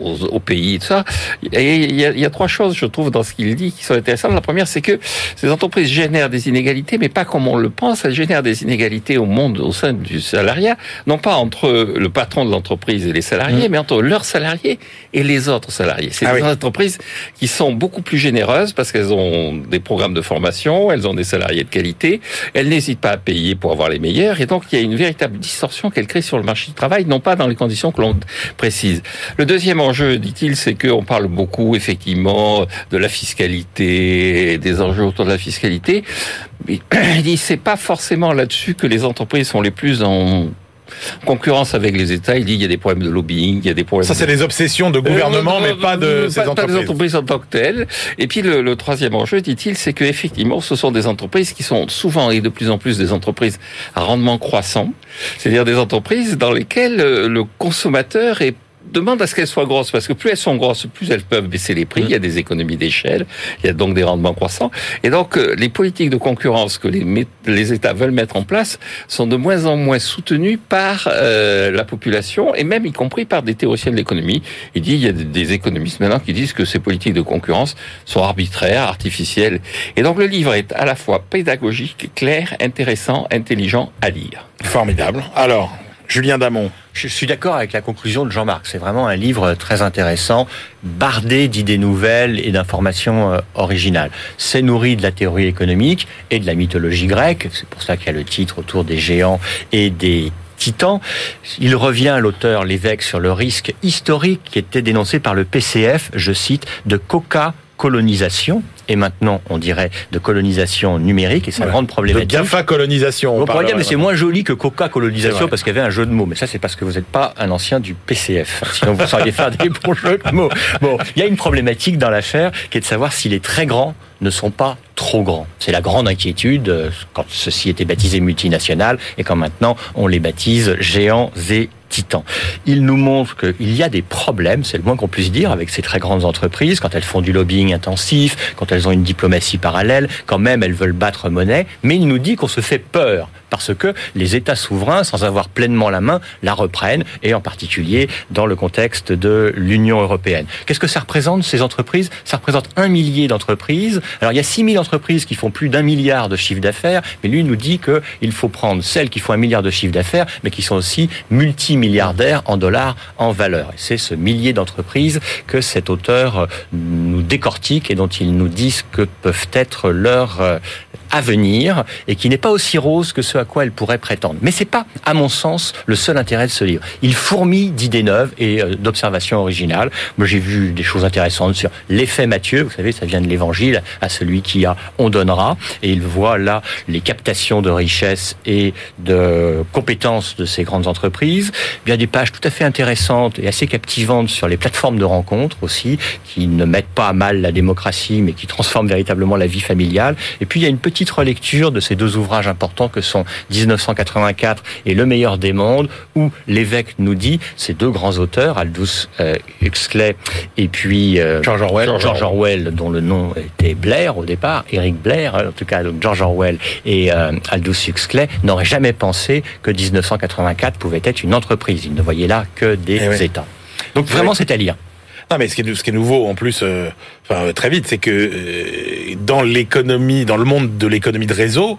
aux- aux pays et tout ça. Et il y, a, il y a trois choses, je trouve, dans ce qu'il dit qui sont intéressantes. La première, c'est que ces entreprises génèrent des inégalités, mais pas comme on le pense. Elles génèrent des inégalités au monde, au sein du salariat, non pas entre le patron de l'entreprise et les salariés, mais entre leurs salariés et les autres salariés. C'est Ah des oui. entreprises qui sont beaucoup plus généreuses parce qu'elles ont des programmes de formation, elles ont des salariés de qualité, elles n'hésitent pas à payer pour avoir les meilleurs, et donc il y a une véritable distorsion qu'elles créent sur le marché du travail, non pas dans les conditions que l'on précise. Le deuxième enjeu, dit-il, c'est qu'on parle beaucoup effectivement de la fiscalité, des enjeux autour de la fiscalité. Mais il dit c'est pas forcément là-dessus que les entreprises sont les plus en concurrence avec les États. Il dit il y a des problèmes de lobbying, il y a des problèmes. Ça, c'est des obsessions de gouvernement, Euh, mais pas de ces pas- pas des entreprises. entreprises en tant que telles. Et puis le, le troisième enjeu, dit-il, c'est que effectivement, ce sont des entreprises qui sont souvent et de plus en plus des entreprises à rendement croissant, c'est-à-dire des entreprises dans lesquelles euh, le consommateur est demande à ce qu'elles soient grosses, parce que plus elles sont grosses, plus elles peuvent baisser les prix, il y a des économies d'échelle, il y a donc des rendements croissants. Et donc, euh, les politiques de concurrence que les, les États veulent mettre en place sont de moins en moins soutenues par euh, la population, et même y compris par des théoriciens de l'économie. Il dit, il y a des- des économistes maintenant qui disent que ces politiques de concurrence sont arbitraires, artificielles. Et donc, le livre est à la fois pédagogique, clair, intéressant, intelligent à lire. Formidable. Alors, Julien Damon. Je suis d'accord avec la conclusion de Jean-Marc. C'est vraiment un livre très intéressant, bardé d'idées nouvelles et d'informations euh, originales. C'est nourri de la théorie économique et de la mythologie grecque. C'est pour ça qu'il y a le titre autour des géants et des titans. Il revient, l'auteur, l'évêque, sur le risque historique qui était dénoncé par le PCF, je cite, de coca colonisation, et maintenant on dirait de colonisation numérique, et ça rend problématique. De GAFA colonisation. On, pourrait dire, mais c'est moins joli que Coca colonisation parce qu'il y avait un jeu de mots. Mais ça, c'est parce que vous n'êtes pas un ancien du PCF. Sinon, vous sauriez faire des bons jeux de mots. Bon, il y a une problématique dans l'affaire qui est de savoir si les très grands ne sont pas trop grands. C'est la grande inquiétude euh, quand ceci était baptisé multinational et quand maintenant on les baptise géants et Il nous montre qu'il y a des problèmes, c'est le moins qu'on puisse dire, avec ces très grandes entreprises, quand elles font du lobbying intensif, quand elles ont une diplomatie parallèle, quand même elles veulent battre monnaie, mais il nous dit qu'on se fait peur parce que les États souverains, sans avoir pleinement la main, la reprennent, et en particulier dans le contexte de l'Union européenne. Qu'est-ce que ça représente, ces entreprises? Ça représente un millier d'entreprises. Alors il y a 6000 entreprises qui font plus d'un milliard de chiffre d'affaires, mais lui nous dit qu'il faut prendre celles qui font un milliard de chiffre d'affaires, mais qui sont aussi multimilliardaires en dollars, en valeur. C'est ce millier d'entreprises que cet auteur nous décortique et dont il nous dit ce que peuvent être leurs euh, à venir et qui n'est pas aussi rose que ce à quoi elle pourrait prétendre. Mais c'est pas, à mon sens, le seul intérêt de ce livre. Il fourmille d'idées neuves et euh, d'observations originales. Moi, j'ai vu des choses intéressantes sur l'effet Matthieu. Vous savez, ça vient de l'évangile. À celui qui a, on donnera. Et il voit là les captations de richesses et de compétences de ces grandes entreprises. Il y a des pages tout à fait intéressantes et assez captivantes sur les plateformes de rencontres aussi, qui ne mettent pas à mal la démocratie, mais qui transforment véritablement la vie familiale. Et puis, il y a une petite relecture de ces deux ouvrages importants que sont 1984 et Le meilleur des mondes, où l'évêque nous dit, ces deux grands auteurs, Aldous euh, Huxley et puis euh, George Orwell, George Orwell, dont le nom était Blair au départ, Eric Blair, en tout cas donc George Orwell et euh, Aldous Huxley, n'auraient jamais pensé que 1984 pouvait être une entreprise. Ils ne voyaient là que des Eh oui. États. Donc vraiment, c'est à lire. Non, mais ce qui est, ce qui est nouveau en plus, euh, enfin très vite, c'est que euh, dans l'économie, dans le monde de l'économie de réseau,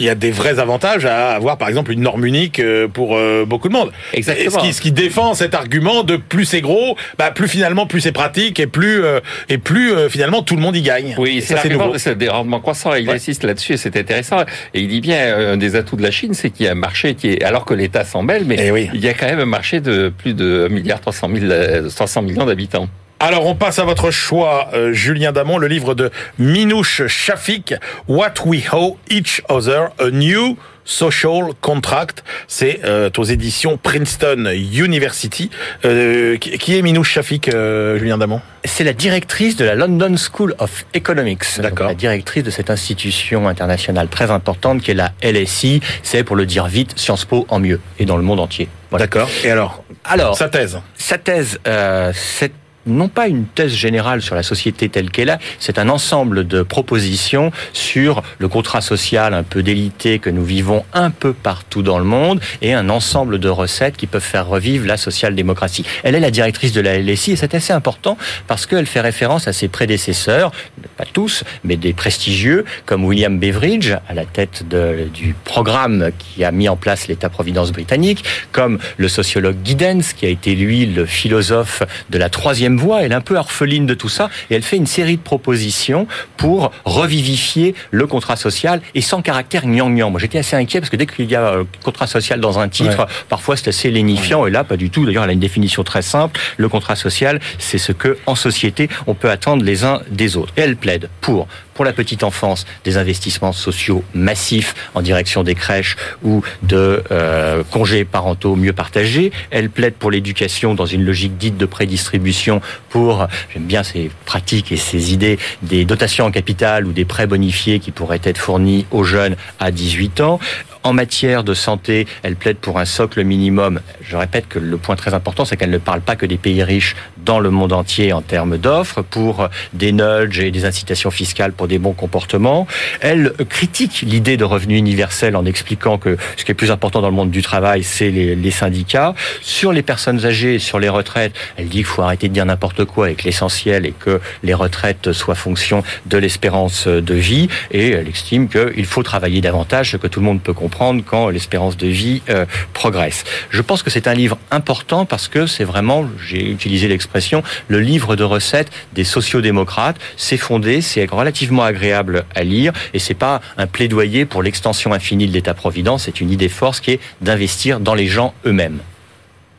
il y a des vrais avantages à avoir, par exemple, une norme unique euh, pour euh, beaucoup de monde. Exactement. Ce qui, ce qui défend cet argument de plus c'est gros, bah plus finalement plus c'est pratique et plus euh, et plus euh, finalement tout le monde y gagne. Oui, ça c'est nouveau. l'argument, c'est des rendements croissants. Et il Ouais. insiste là-dessus et c'est intéressant. Et il dit bien, euh, un des atouts de la Chine, c'est qu'il y a un marché qui est, alors que l'État s'en mêle, mais Eh oui. il y a quand même un marché de plus de 1 milliard 300 000, euh, 300 millions d'habitants. Alors on passe à votre choix, euh, Julien Damon, le livre de Minouche Shafik, What We Owe Each Other, A New Social Contract. C'est euh, aux éditions Princeton University. Euh, qui, est Minouche Shafik, euh, Julien Damon? C'est la directrice de la London School of Economics. D'accord. La directrice de cette institution internationale très importante qui est la LSI. C'est, pour le dire vite, Sciences Po en mieux. Et dans le monde entier. Voilà. D'accord. Et alors, Alors, sa thèse? sa thèse, euh, c'est non pas une thèse générale sur la société telle qu'elle est, c'est un ensemble de propositions sur le contrat social un peu délité que nous vivons un peu partout dans le monde et un ensemble de recettes qui peuvent faire revivre la social-démocratie. Elle est la directrice de la LSI et c'est assez important parce qu'elle fait référence à ses prédécesseurs, pas tous, mais des prestigieux comme William Beveridge à la tête du programme qui a mis en place l'État-providence britannique, comme le sociologue Giddens qui a été lui le philosophe de la troisième voie. Elle est un peu orpheline de tout ça et elle fait une série de propositions pour revivifier le contrat social et sans caractère gnangnan. Moi j'étais assez inquiet parce que dès qu'il y a euh, contrat social dans un titre, Ouais. parfois c'est assez lénifiant et là pas du tout. D'ailleurs elle a une définition très simple. Le contrat social c'est ce que en société on peut attendre les uns des autres. Et elle plaide pour pour la petite enfance des investissements sociaux massifs en direction des crèches ou de euh, congés parentaux mieux partagés. Elle plaide pour l'éducation dans une logique dite de prédistribution pour, j'aime bien ces pratiques et ces idées, des dotations en capital ou des prêts bonifiés qui pourraient être fournis aux jeunes à 18 ans. En matière de santé, elle plaide pour un socle minimum. Je répète que le point très important, c'est qu'elle ne parle pas que des pays riches dans le monde entier en termes d'offres, pour des nudges et des incitations fiscales pour des bons comportements. Elle critique l'idée de revenu universel en expliquant que ce qui est plus important dans le monde du travail, c'est les, les syndicats. Sur les personnes âgées, sur les retraites, elle dit qu'il faut arrêter de dire n'importe quoi avec l'essentiel et que les retraites soient fonction de l'espérance de vie. Et elle estime qu'il faut travailler davantage, ce que tout le monde peut comprendre quand l'espérance de vie euh, progresse. Je pense que c'est un livre important parce que c'est vraiment, j'ai utilisé l'expression, le livre de recettes des sociodémocrates. C'est fondé, c'est relativement agréable à lire et c'est pas un plaidoyer pour l'extension infinie de l'État-providence. C'est une idée force qui est d'investir dans les gens eux-mêmes.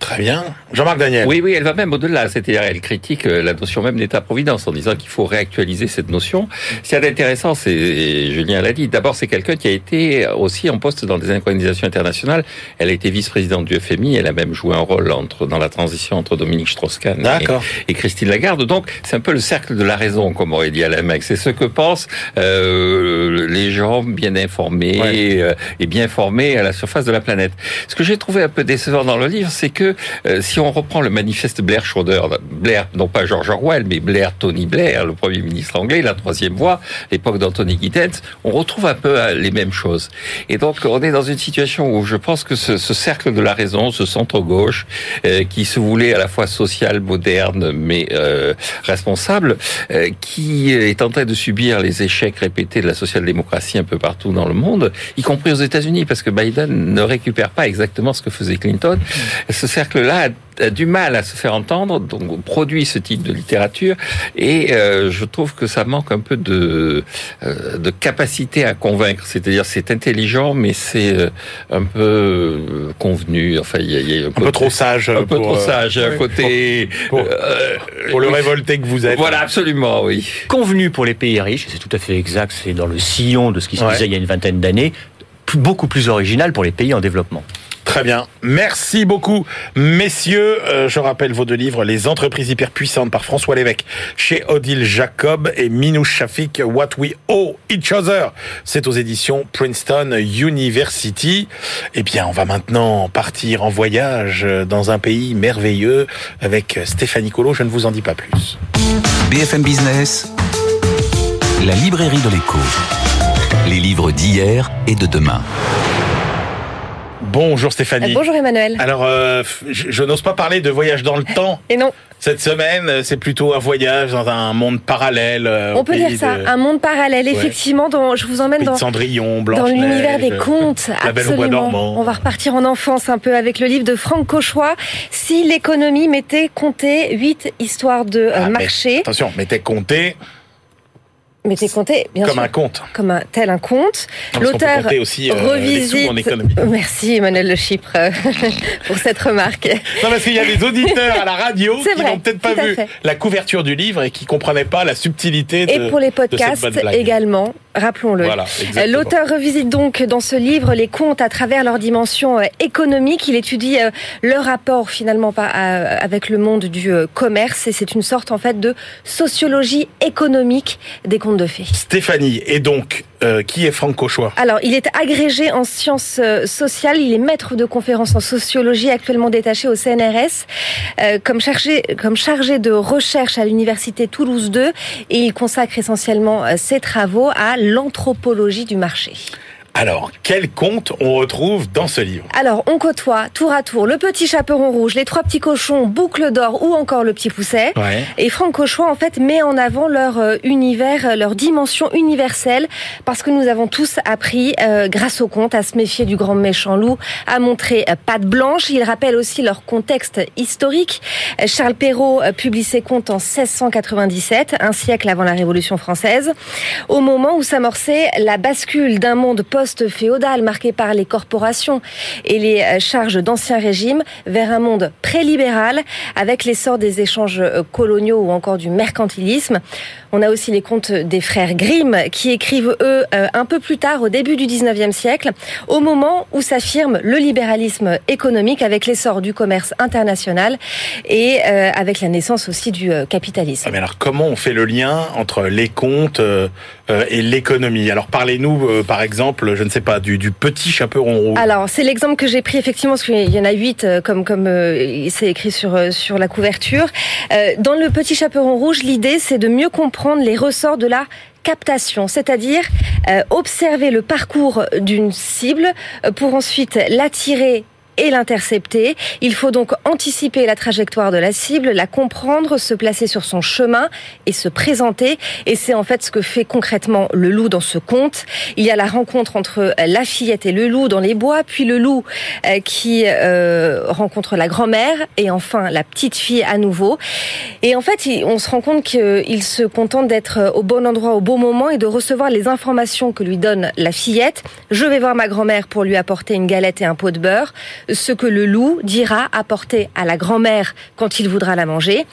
Très bien. Jean-Marc Daniel. Oui, oui, elle va même au-delà. C'est-à-dire, elle critique euh, la notion même d'État-providence en disant qu'il faut réactualiser cette notion. Ce qui est intéressant, c'est, Julien l'a dit, d'abord, c'est quelqu'un qui a été aussi en poste dans des organisations internationales. Elle a été vice-présidente du FMI. Elle a même joué un rôle entre, dans la transition entre Dominique Strauss-Kahn et, et, Christine Lagarde. Donc, c'est un peu le cercle de la raison, comme aurait dit Alain Mec. C'est ce que pensent euh, les gens bien informés euh, et bien formés à la surface de la planète. Ce que j'ai trouvé un peu décevant dans le livre, c'est que euh, si on reprend le manifeste Blair Schroeder, Blair, non pas George Orwell, mais Blair Tony Blair, le premier ministre anglais, la troisième voie, l'époque d'Anthony Giddens, on retrouve un peu euh, les mêmes choses. Et donc on est dans une situation où je pense que ce, ce cercle de la raison, ce centre gauche, euh, qui se voulait à la fois social, moderne, mais euh, responsable, qui est en train de subir les échecs répétés de la social-démocratie un peu partout dans le monde, y compris aux États-Unis, parce que Biden ne récupère pas exactement ce que faisait Clinton. Ce cercle-là a du mal à se faire entendre, donc on produit ce type de littérature, et euh, je trouve que ça manque un peu de, euh, de capacité à convaincre. C'est-à-dire, c'est intelligent, mais c'est euh, un peu euh, convenu. Enfin, il y a, un, peu trop sage, un peu trop sage, un côté pour, pour, le révolté que vous êtes. Voilà, absolument, oui. Convenu pour les pays riches, c'est tout à fait exact. C'est dans le sillon de ce qui se disait il y a une vingtaine d'années. Beaucoup plus original pour les pays en développement. Très bien. Merci beaucoup, messieurs. Euh, je rappelle vos deux livres, Les entreprises hyper puissantes par François Lévesque chez Odile Jacob et Minou Shafik, What We Owe Each Other. C'est aux éditions Princeton University. Eh bien, on va maintenant partir en voyage dans un pays merveilleux avec Stéphanie Colo. Je ne vous en dis pas plus. BFM Business, la librairie de l'écho. Les livres d'hier et de demain. Bonjour Stéphanie. Euh, bonjour Emmanuel. Alors, euh, je, je n'ose pas parler de voyage dans le temps. Et non. Cette semaine, c'est plutôt un voyage dans un monde parallèle. Euh, On peut dire ça, de... un monde parallèle. Ouais. Effectivement, dans, je vous emmène dans, Cendrillon, dans l'univers des contes. La Belle au bois. On va repartir en enfance un peu avec le livre de Franck Cauchois. Si l'économie m'était compté huit histoires de ah, marché. Mais, attention, m'était compté mais t'es compté, bien comme sûr. un compte. Comme un tel un compte. L'auteur aussi, euh, revisite. Merci Emmanuel Le Chypre pour cette remarque. Non parce qu'il y a des auditeurs à la radio qui n'ont peut-être pas vu fait. la couverture du livre et qui comprenaient pas la subtilité de Et pour les podcasts également, rappelons-le. Voilà, L'auteur revisite donc dans ce livre les comptes à travers leur dimension économique. Il étudie leur rapport finalement avec le monde du commerce et c'est une sorte en fait de sociologie économique des comptes de fées. Stéphanie, et donc, euh, qui est Franck Cauchois? Alors, il est agrégé en sciences sociales, il est maître de conférences en sociologie, actuellement détaché au CNRS, euh, comme, chargé, comme chargé de recherche à l'université Toulouse 2, et il consacre essentiellement euh, ses travaux à l'anthropologie du marché. Alors, quel conte on retrouve dans ce livre Alors, on côtoie tour à tour le petit chaperon rouge, les trois petits cochons, boucle d'or ou encore le petit pousset. Ouais. Et Franck Cauchois, en fait, met en avant leur euh, univers, leur dimension universelle, parce que nous avons tous appris, euh, grâce au conte, à se méfier du grand méchant loup, à montrer euh, patte blanche. Il rappelle aussi leur contexte historique. Charles Perrault publie ses contes en 1697, un siècle avant la Révolution française, au moment où s'amorçait la bascule d'un monde post-féodal marqué par les corporations et les charges d'ancien régime vers un monde pré-libéral avec l'essor des échanges coloniaux ou encore du mercantilisme. On a aussi les contes des frères Grimm qui écrivent eux un peu plus tard au début du 19e siècle au moment où s'affirme le libéralisme économique avec l'essor du commerce international et euh, avec la naissance aussi du euh, capitalisme. Ah mais alors comment on fait le lien entre les comptes euh, et l'économie? Alors parlez-nous par exemple, je ne sais pas, du, du petit chaperon rouge. Alors c'est l'exemple que j'ai pris effectivement parce qu'il y en a huit comme comme c'est écrit sur sur la couverture. dans le petit chaperon rouge, l'idée c'est de mieux comprendre les ressorts de la captation, c'est-à-dire euh, observer le parcours d'une cible euh, pour ensuite l'attirer et l'intercepter. Il faut donc anticiper la trajectoire de la cible, la comprendre, se placer sur son chemin et se présenter. Et c'est en fait ce que fait concrètement le loup dans ce conte. Il y a la rencontre entre la fillette et le loup dans les bois, puis le loup euh, qui euh, rencontre la grand-mère et enfin la petite fille à nouveau. Et en fait, on se rend compte qu'il se contente d'être au bon endroit au bon moment et de recevoir les informations que lui donne la fillette. Je vais voir ma grand-mère pour lui apporter une galette et un pot de beurre ce que le loup dira apporter à la grand-mère quand il voudra la manger.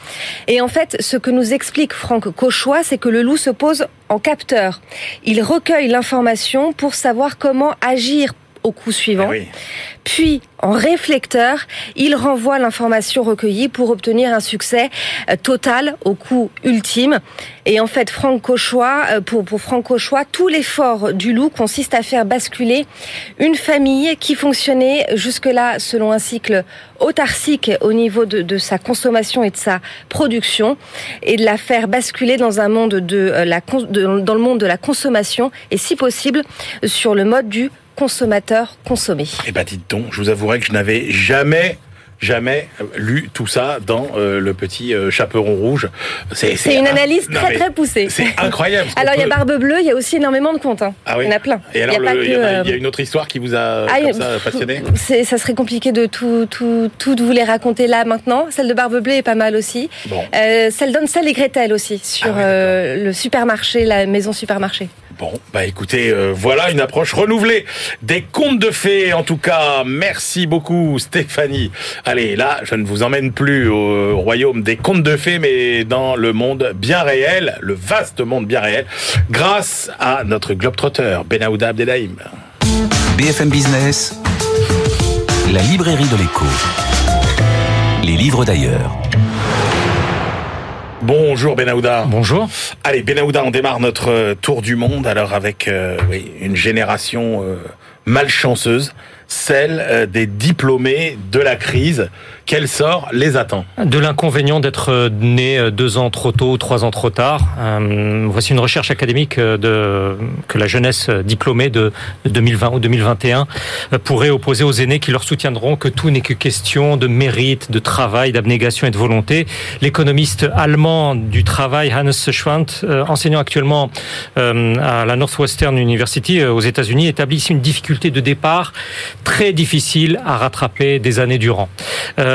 Et en fait, ce que nous explique Franck Cauchois, c'est que le loup se pose en capteur. Il recueille l'information pour savoir comment agir au coup suivant. Oui. Puis, en réflecteur, il renvoie l'information recueillie pour obtenir un succès euh, total au coup ultime. Et en fait, Franck Cauchois, euh, pour, pour Franck Cauchois, tout l'effort du loup consiste à faire basculer une famille qui fonctionnait jusque-là selon un cycle autarcique au niveau de, de sa consommation et de sa production, et de la faire basculer dans un monde de euh, la, de- dans le monde de la consommation, et si possible, sur le mode du consommateur consommé. Eh ben dites donc, je vous avouerai que je n'avais jamais jamais lu tout ça dans euh, le petit euh, chaperon rouge. C'est une analyse non, très très poussée. C'est incroyable. Alors il y a Barbe Bleue, il y a aussi énormément de contes. hein. Ah oui. Il y en a plein. Et alors, il y a y, euh, y une autre histoire qui vous a Ah, comme il- ça passionné ça serait compliqué de tout, tout, tout vous les raconter là maintenant. Celle de Barbe Bleue est pas mal aussi. Bon. Euh, celle d'Ansel et Gretel aussi sur Ah oui, le supermarché, la maison supermarché. Bon, bah écoutez, euh, voilà une approche renouvelée des contes de fées. En tout cas, merci beaucoup Stéphanie. Allez, là, je ne vous emmène plus au royaume des contes de fées, mais dans le monde bien réel, le vaste monde bien réel, grâce à notre globetrotter Benahouda Abdelhaim. BFM Business, la librairie de l'écho. Les livres d'ailleurs. Bonjour Benahouda. Bonjour. Allez, Benahouda, on démarre notre euh, tour du monde. Alors avec euh, oui, une génération euh, malchanceuse, celle euh, des diplômés de la crise. Quel sort les attend De l'inconvénient d'être euh, né euh, deux ans trop tôt ou trois ans trop tard. Euh, voici une recherche académique que la jeunesse diplômée de 2020 ou 2021 euh, pourrait opposer aux aînés qui leur soutiendront que tout n'est que question de mérite, de travail, d'abnégation et de volonté. L'économiste allemand du travail, Hannes Schwant, enseignant actuellement à la Northwestern University aux États-Unis, établit ici une difficulté de départ très difficile à rattraper des années durant.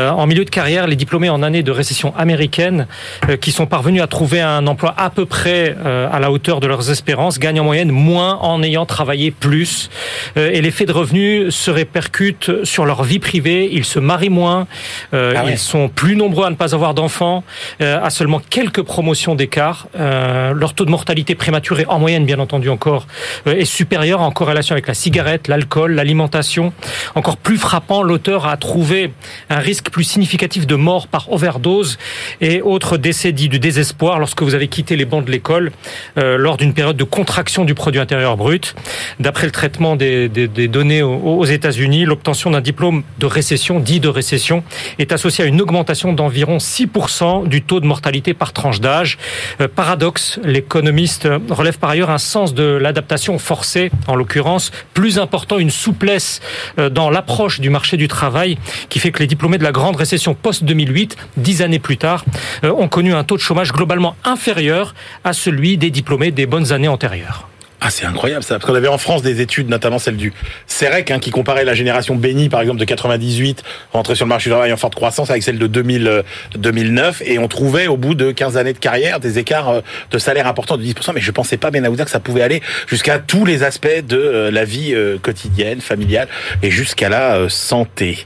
En milieu de carrière, les diplômés en année de récession américaine euh, qui sont parvenus à trouver un emploi à peu près euh, à la hauteur de leurs espérances gagnent en moyenne moins en ayant travaillé plus. Euh, et l'effet de revenus se répercute sur leur vie privée. Ils se marient moins, euh, Ah ouais. ils sont plus nombreux à ne pas avoir d'enfants, euh, à seulement quelques promotions d'écart. Euh, leur taux de mortalité prématurée, en moyenne bien entendu encore, euh, est supérieur en corrélation avec la cigarette, l'alcool, l'alimentation. Encore plus frappant, l'auteur a trouvé un risque plus significatif de mort par overdose et autres décès dits du désespoir lorsque vous avez quitté les bancs de l'école euh, lors d'une période de contraction du produit intérieur brut. D'après le traitement des, des- des données aux, aux États-Unis, l'obtention d'un diplôme de récession, dit de récession, est associée à une augmentation d'environ 6% du taux de mortalité par tranche d'âge. Euh, paradoxe, l'économiste relève par ailleurs un sens de l'adaptation forcée, en l'occurrence, plus important, une souplesse euh, dans l'approche du marché du travail qui fait que les diplômés de la grande récession post-2008, dix années plus tard, euh, ont connu un taux de chômage globalement inférieur à celui des diplômés des bonnes années antérieures. Ah, c'est incroyable ça, parce qu'on avait en France des études, notamment celle du CEREC, hein, qui comparait la génération bénie, par exemple, de 98, rentrée sur le marché du travail en forte croissance, avec celle de 2000, euh, 2009, et on trouvait au bout de 15 années de carrière des écarts euh, de salaire importants de 10%, mais je pensais pas, Benahouda, que ça pouvait aller jusqu'à tous les aspects de euh, la vie quotidienne, familiale, et jusqu'à la santé.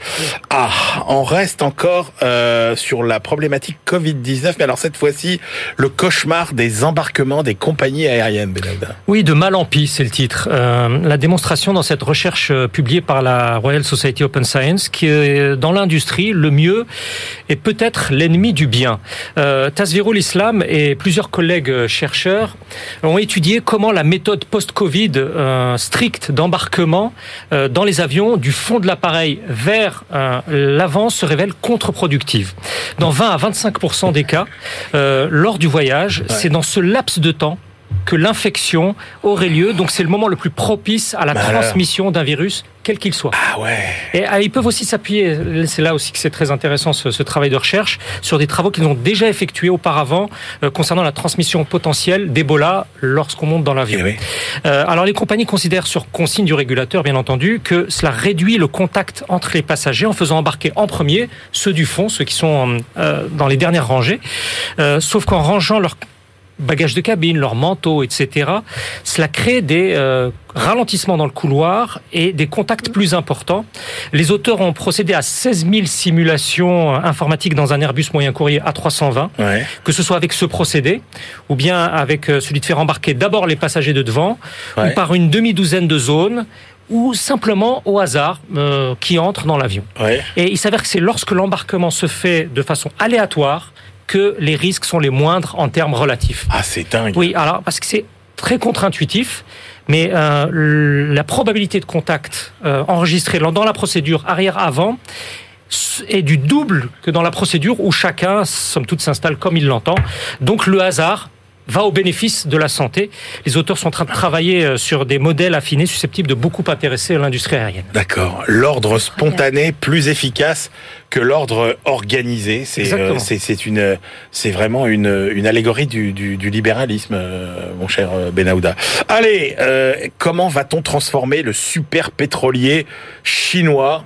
Ah, on reste encore sur la problématique Covid-19, mais alors cette fois-ci, le cauchemar des embarquements des compagnies aériennes, Benahouda. Oui, de mal en pis, c'est le titre. Euh, la démonstration dans cette recherche euh, publiée par la Royal Society Open Science, qui est dans l'industrie, le mieux est peut-être l'ennemi du bien. Euh, Tasvirul Islam et plusieurs collègues euh, chercheurs ont étudié comment la méthode post-Covid euh, stricte d'embarquement euh, dans les avions du fond de l'appareil vers euh, l'avant se révèle contre-productive. Dans 20 à 25 des cas, euh, lors du voyage, c'est dans ce laps de temps que l'infection aurait lieu. Donc c'est le moment le plus propice à la Malheur. transmission d'un virus, quel qu'il soit. Ah ouais. Et ah, ils peuvent aussi s'appuyer, c'est là aussi que c'est très intéressant ce, ce travail de recherche, sur des travaux qu'ils ont déjà effectués auparavant euh, concernant la transmission potentielle d'Ebola lorsqu'on monte dans l'avion. Eh oui. Euh, alors les compagnies considèrent sur consigne du régulateur, bien entendu, que cela réduit le contact entre les passagers en faisant embarquer en premier ceux du fond, ceux qui sont euh, dans les dernières rangées, sauf qu'en rangeant leur bagages de cabine, leurs manteaux, etc. Cela crée des euh, ralentissements dans le couloir et des contacts plus importants. Les auteurs ont procédé à 16 000 simulations informatiques dans un Airbus moyen courrier A320, Ouais. que ce soit avec ce procédé ou bien avec euh, celui de faire embarquer d'abord les passagers de devant Ouais. ou par une demi-douzaine de zones ou simplement au hasard euh, qui entrent dans l'avion. Ouais. Et il s'avère que c'est lorsque l'embarquement se fait de façon aléatoire que les risques sont les moindres en termes relatifs. Ah, c'est dingue. Oui, alors parce que c'est très contre-intuitif, mais euh, la probabilité de contact euh, enregistrée dans la procédure arrière-avant est du double que dans la procédure où chacun, somme toute, s'installe comme il l'entend. Donc le hasard va au bénéfice de la santé. Les auteurs sont en train de travailler euh, sur des modèles affinés susceptibles de beaucoup intéresser l'industrie aérienne. D'accord. L'ordre spontané plus efficace que l'ordre organisé. C'est euh, c'est c'est une c'est vraiment une une allégorie du du, du libéralisme, euh, mon cher euh, Benahouda. Allez, euh, comment va-t-on transformer le super pétrolier chinois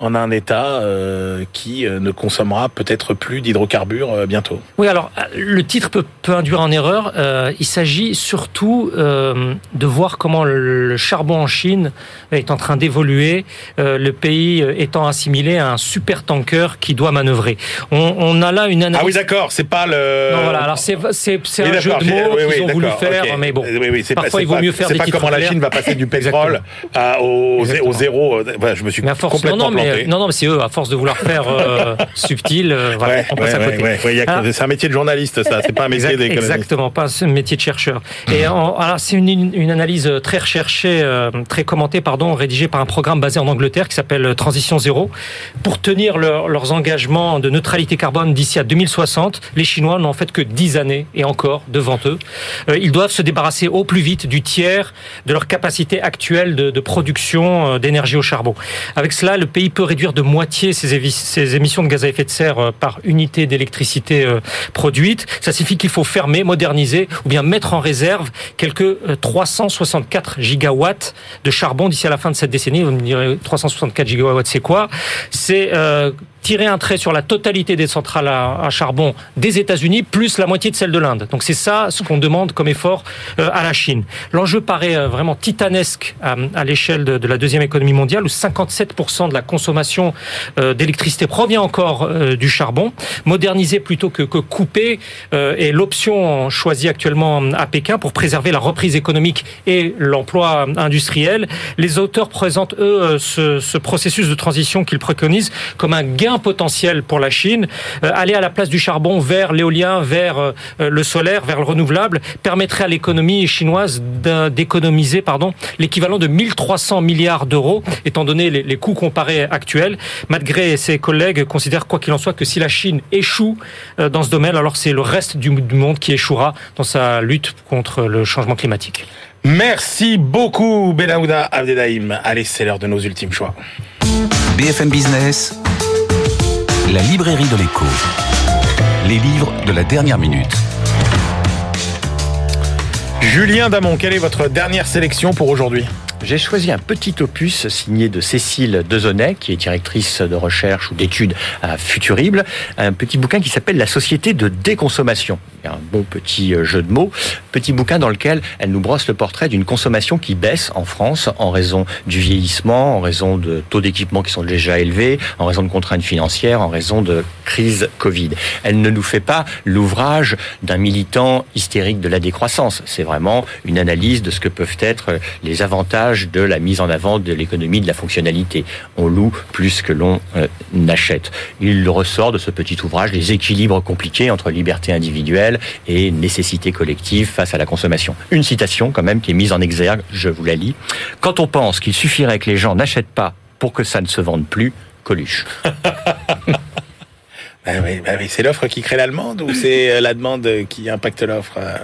en un État euh, qui euh, ne consommera peut-être plus d'hydrocarbures euh, bientôt Oui, alors le titre peut, peut induire en erreur. Euh, il s'agit surtout de voir comment le, charbon en Chine est en train d'évoluer, le pays étant assimilé à un super tanker qui doit manœuvrer. On, on a là une analyse. Ah oui, d'accord. C'est pas le. Non, voilà, alors c'est c'est c'est un jeu de mots oui, qu'ils oui, ont voulu faire, mais bon. Oui, c'est pas- Parfois, c'est il vaut pas- mieux faire C'est des pas titres comment la. Chine va passer du pétrole à- au, zéro. Voilà, je me suis Mais à force, non, complètement non, mais, planté. non, non, mais c'est eux, à force de vouloir faire euh, subtil, euh, voilà, Ouais, on passe ouais, à côté. ouais, Ah. c'est un métier de journaliste, ça. C'est pas un métier Exact- d'économiste. Exactement, pas ce métier de chercheur. Et en- alors c'est une, une analyse très recherchée, euh, très commentée, pardon, rédigée par un programme basé en Angleterre qui s'appelle Transition Zéro. Pour tenir leur- leurs engagements de neutralité carbone d'ici à 2060, les Chinois n'ont en fait que 10 années et encore devant eux. Euh, ils doivent se débarrasser au plus vite du tiers de leur capacité actuelle de, de production euh, d'énergie au charbon. Avec cela, le pays peut réduire de moitié ses, émissions de gaz à effet de serre euh, par unité d'électricité euh, produite. Ça signifie qu'il faut fermer, moderniser ou bien mettre en réserve quelques euh, 364 gigawatts de charbon d'ici à la fin de cette décennie. Vous me direz 364 gigawatts, c'est quoi? C'est euh, tirer un trait sur la totalité des centrales à, à charbon des États-Unis plus la moitié de celle de l'Inde. Donc c'est ça ce qu'on demande comme effort euh, à la Chine. L'enjeu paraît euh, vraiment titanesque à, à l'échelle de, de la deuxième économie mondiale où 57% de la consommation euh, d'électricité provient encore du charbon. Moderniser plutôt que, que couper est l'option choisie actuellement à Pékin pour préserver la reprise économique et l'emploi industriel. Les auteurs présentent eux ce, ce processus de transition qu'ils préconisent comme un gain potentiel pour la Chine. Euh, aller à la place du charbon vers l'éolien, vers euh, le solaire, vers le renouvelable permettrait à l'économie chinoise d'économiser pardon l'équivalent de 1300 milliards d'euros étant donné les, les coûts comparés actuels. Malgré ses collègues considèrent quoi qu'il en soit que si la Chine échoue euh, dans ce domaine, alors c'est le reste du, du monde qui échouera dans sa lutte contre le changement climatique. Merci beaucoup, Benahouda Abdelhaim. Allez, c'est l'heure de nos ultimes choix. BFM Business, la librairie de l'écho. Les livres de la dernière minute. Julien Damon, quelle est votre dernière sélection pour aujourd'hui? J'ai choisi un petit opus signé de Cécile Dezonnet, qui est directrice de recherche ou d'études à Futurible, un petit bouquin qui s'appelle La société de déconsommation. Un beau petit euh, jeu de mots, petit bouquin dans lequel elle nous brosse le portrait d'une consommation qui baisse en France en raison du vieillissement, en raison de taux d'équipement qui sont déjà élevés, en raison de contraintes financières, en raison de crise Covid. Elle ne nous fait pas l'ouvrage d'un militant hystérique de la décroissance. C'est vraiment une analyse de ce que peuvent être les avantages de la mise en avant de l'économie de la fonctionnalité. On loue plus que l'on euh, n'achète. Il ressort de ce petit ouvrage les équilibres compliqués entre liberté individuelle et nécessité collective face à la consommation. Une citation quand même qui est mise en exergue, je vous la lis. Quand on pense qu'il suffirait que les gens n'achètent pas pour que ça ne se vende plus, Coluche. Bah oui, c'est l'offre qui crée la demande ou c'est euh, la demande qui impacte l'offre euh,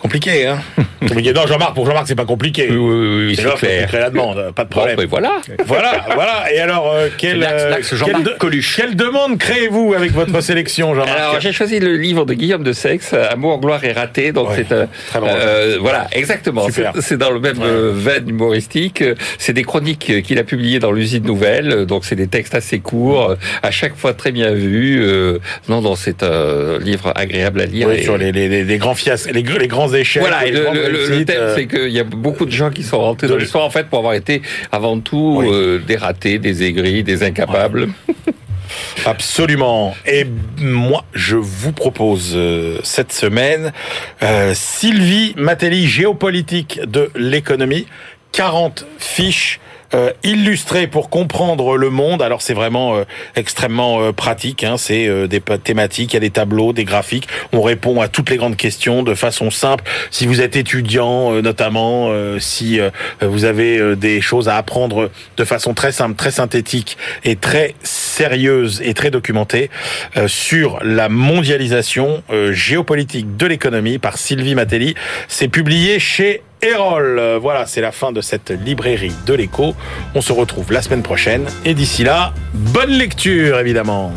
Compliqué, hein Compliqué. Non, Jean-Marc, pour Jean-Marc, c'est pas compliqué. Oui, oui, oui, c'est l'offre qui crée la demande, pas de Bon, problème. ben voilà. Voilà, voilà. Et alors, euh, l'axe- euh, quelle de- Coluche. quelle demande créez-vous avec votre sélection, Jean-Marc Alors j'ai choisi le livre de Guillaume de Sex, Amour, gloire et raté. Donc Ouais, c'est euh, euh, voilà exactement. C'est dans le même Ouais. euh, veine humoristique. C'est des chroniques euh, qu'il a publiées dans l'usine Nouvelle. Donc c'est des textes assez courts, euh, à chaque fois très bien vus. Euh, non, non, c'est un livre agréable à lire. Oui, et- sur les, les, les, les grands fiasques, les grands échecs. Voilà, et le, le- thème, euh, c'est qu'il y a beaucoup de gens qui sont rentrés de dans l'histoire, en fait, pour avoir été avant tout Oui. euh, des ratés, des aigris, des incapables. Absolument. Et moi, je vous propose euh, cette semaine euh, Sylvie Matelli, géopolitique de l'économie, 40 fiches. Euh, illustrées pour comprendre le monde. Alors c'est vraiment euh, extrêmement euh, pratique. Hein. C'est euh, des thématiques, il y a des tableaux, des graphiques. On répond à toutes les grandes questions de façon simple. Si vous êtes étudiant, euh, notamment, euh, si vous avez des choses à apprendre de façon très simple, très synthétique et très sérieuse et très documentée sur la mondialisation géopolitique de l'économie par Sylvie Matelli. C'est publié chez Erol. Euh, Voilà, c'est la fin de cette librairie de l'écho. On se retrouve la semaine prochaine et d'ici là, bonne lecture évidemment.